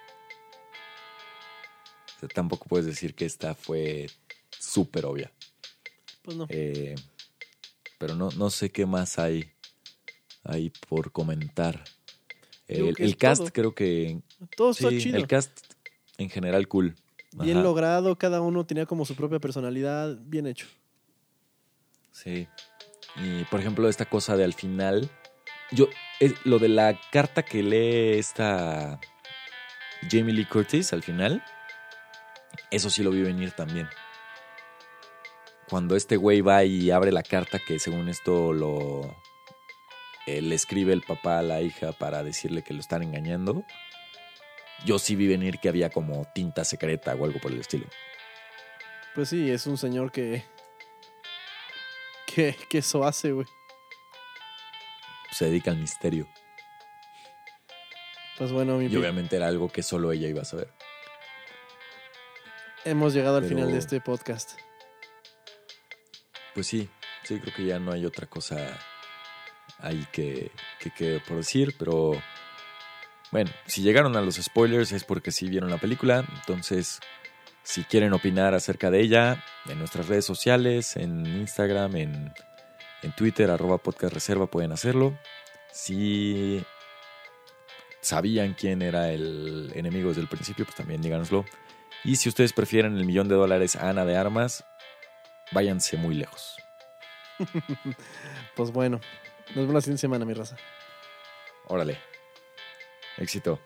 [SPEAKER 2] Sea, tampoco puedes decir que esta fue súper obvia.
[SPEAKER 1] Pues no.
[SPEAKER 2] Eh, pero no, no sé qué más hay ahí por comentar. El, cast creo que...
[SPEAKER 1] Todo está chido.
[SPEAKER 2] El cast en general cool.
[SPEAKER 1] Bien logrado, cada uno tenía como su propia personalidad, bien hecho.
[SPEAKER 2] Sí. Y por ejemplo, esta cosa de al final, yo, lo de la carta que lee esta Jamie Lee Curtis al final, eso sí lo vi venir también. Cuando este güey va y abre la carta que según esto lo, le escribe el papá a la hija para decirle que lo están engañando. yo sí vi venir que había como tinta secreta o algo por el estilo.
[SPEAKER 1] Pues sí, es un señor que. que, que eso hace, güey.
[SPEAKER 2] Se dedica al misterio.
[SPEAKER 1] Pues bueno, mi
[SPEAKER 2] Y obviamente era algo que solo ella iba a saber.
[SPEAKER 1] Hemos llegado al
[SPEAKER 2] Pero-
[SPEAKER 1] final de este podcast.
[SPEAKER 2] Pues sí, sí, creo que ya no hay otra cosa ahí que, que, que por decir, pero bueno, si llegaron a los spoilers es porque sí vieron la película, entonces si quieren opinar acerca de ella, en nuestras redes sociales, en Instagram, en, en Twitter, arroba podcast reserva, pueden hacerlo. Si sabían quién era el enemigo desde el principio, pues también díganoslo. Y si ustedes prefieren el millón de dólares a Ana de Armas, váyanse muy lejos.
[SPEAKER 1] Pues bueno, nos vemos la siguiente semana, mi raza.
[SPEAKER 2] Órale. Éxito.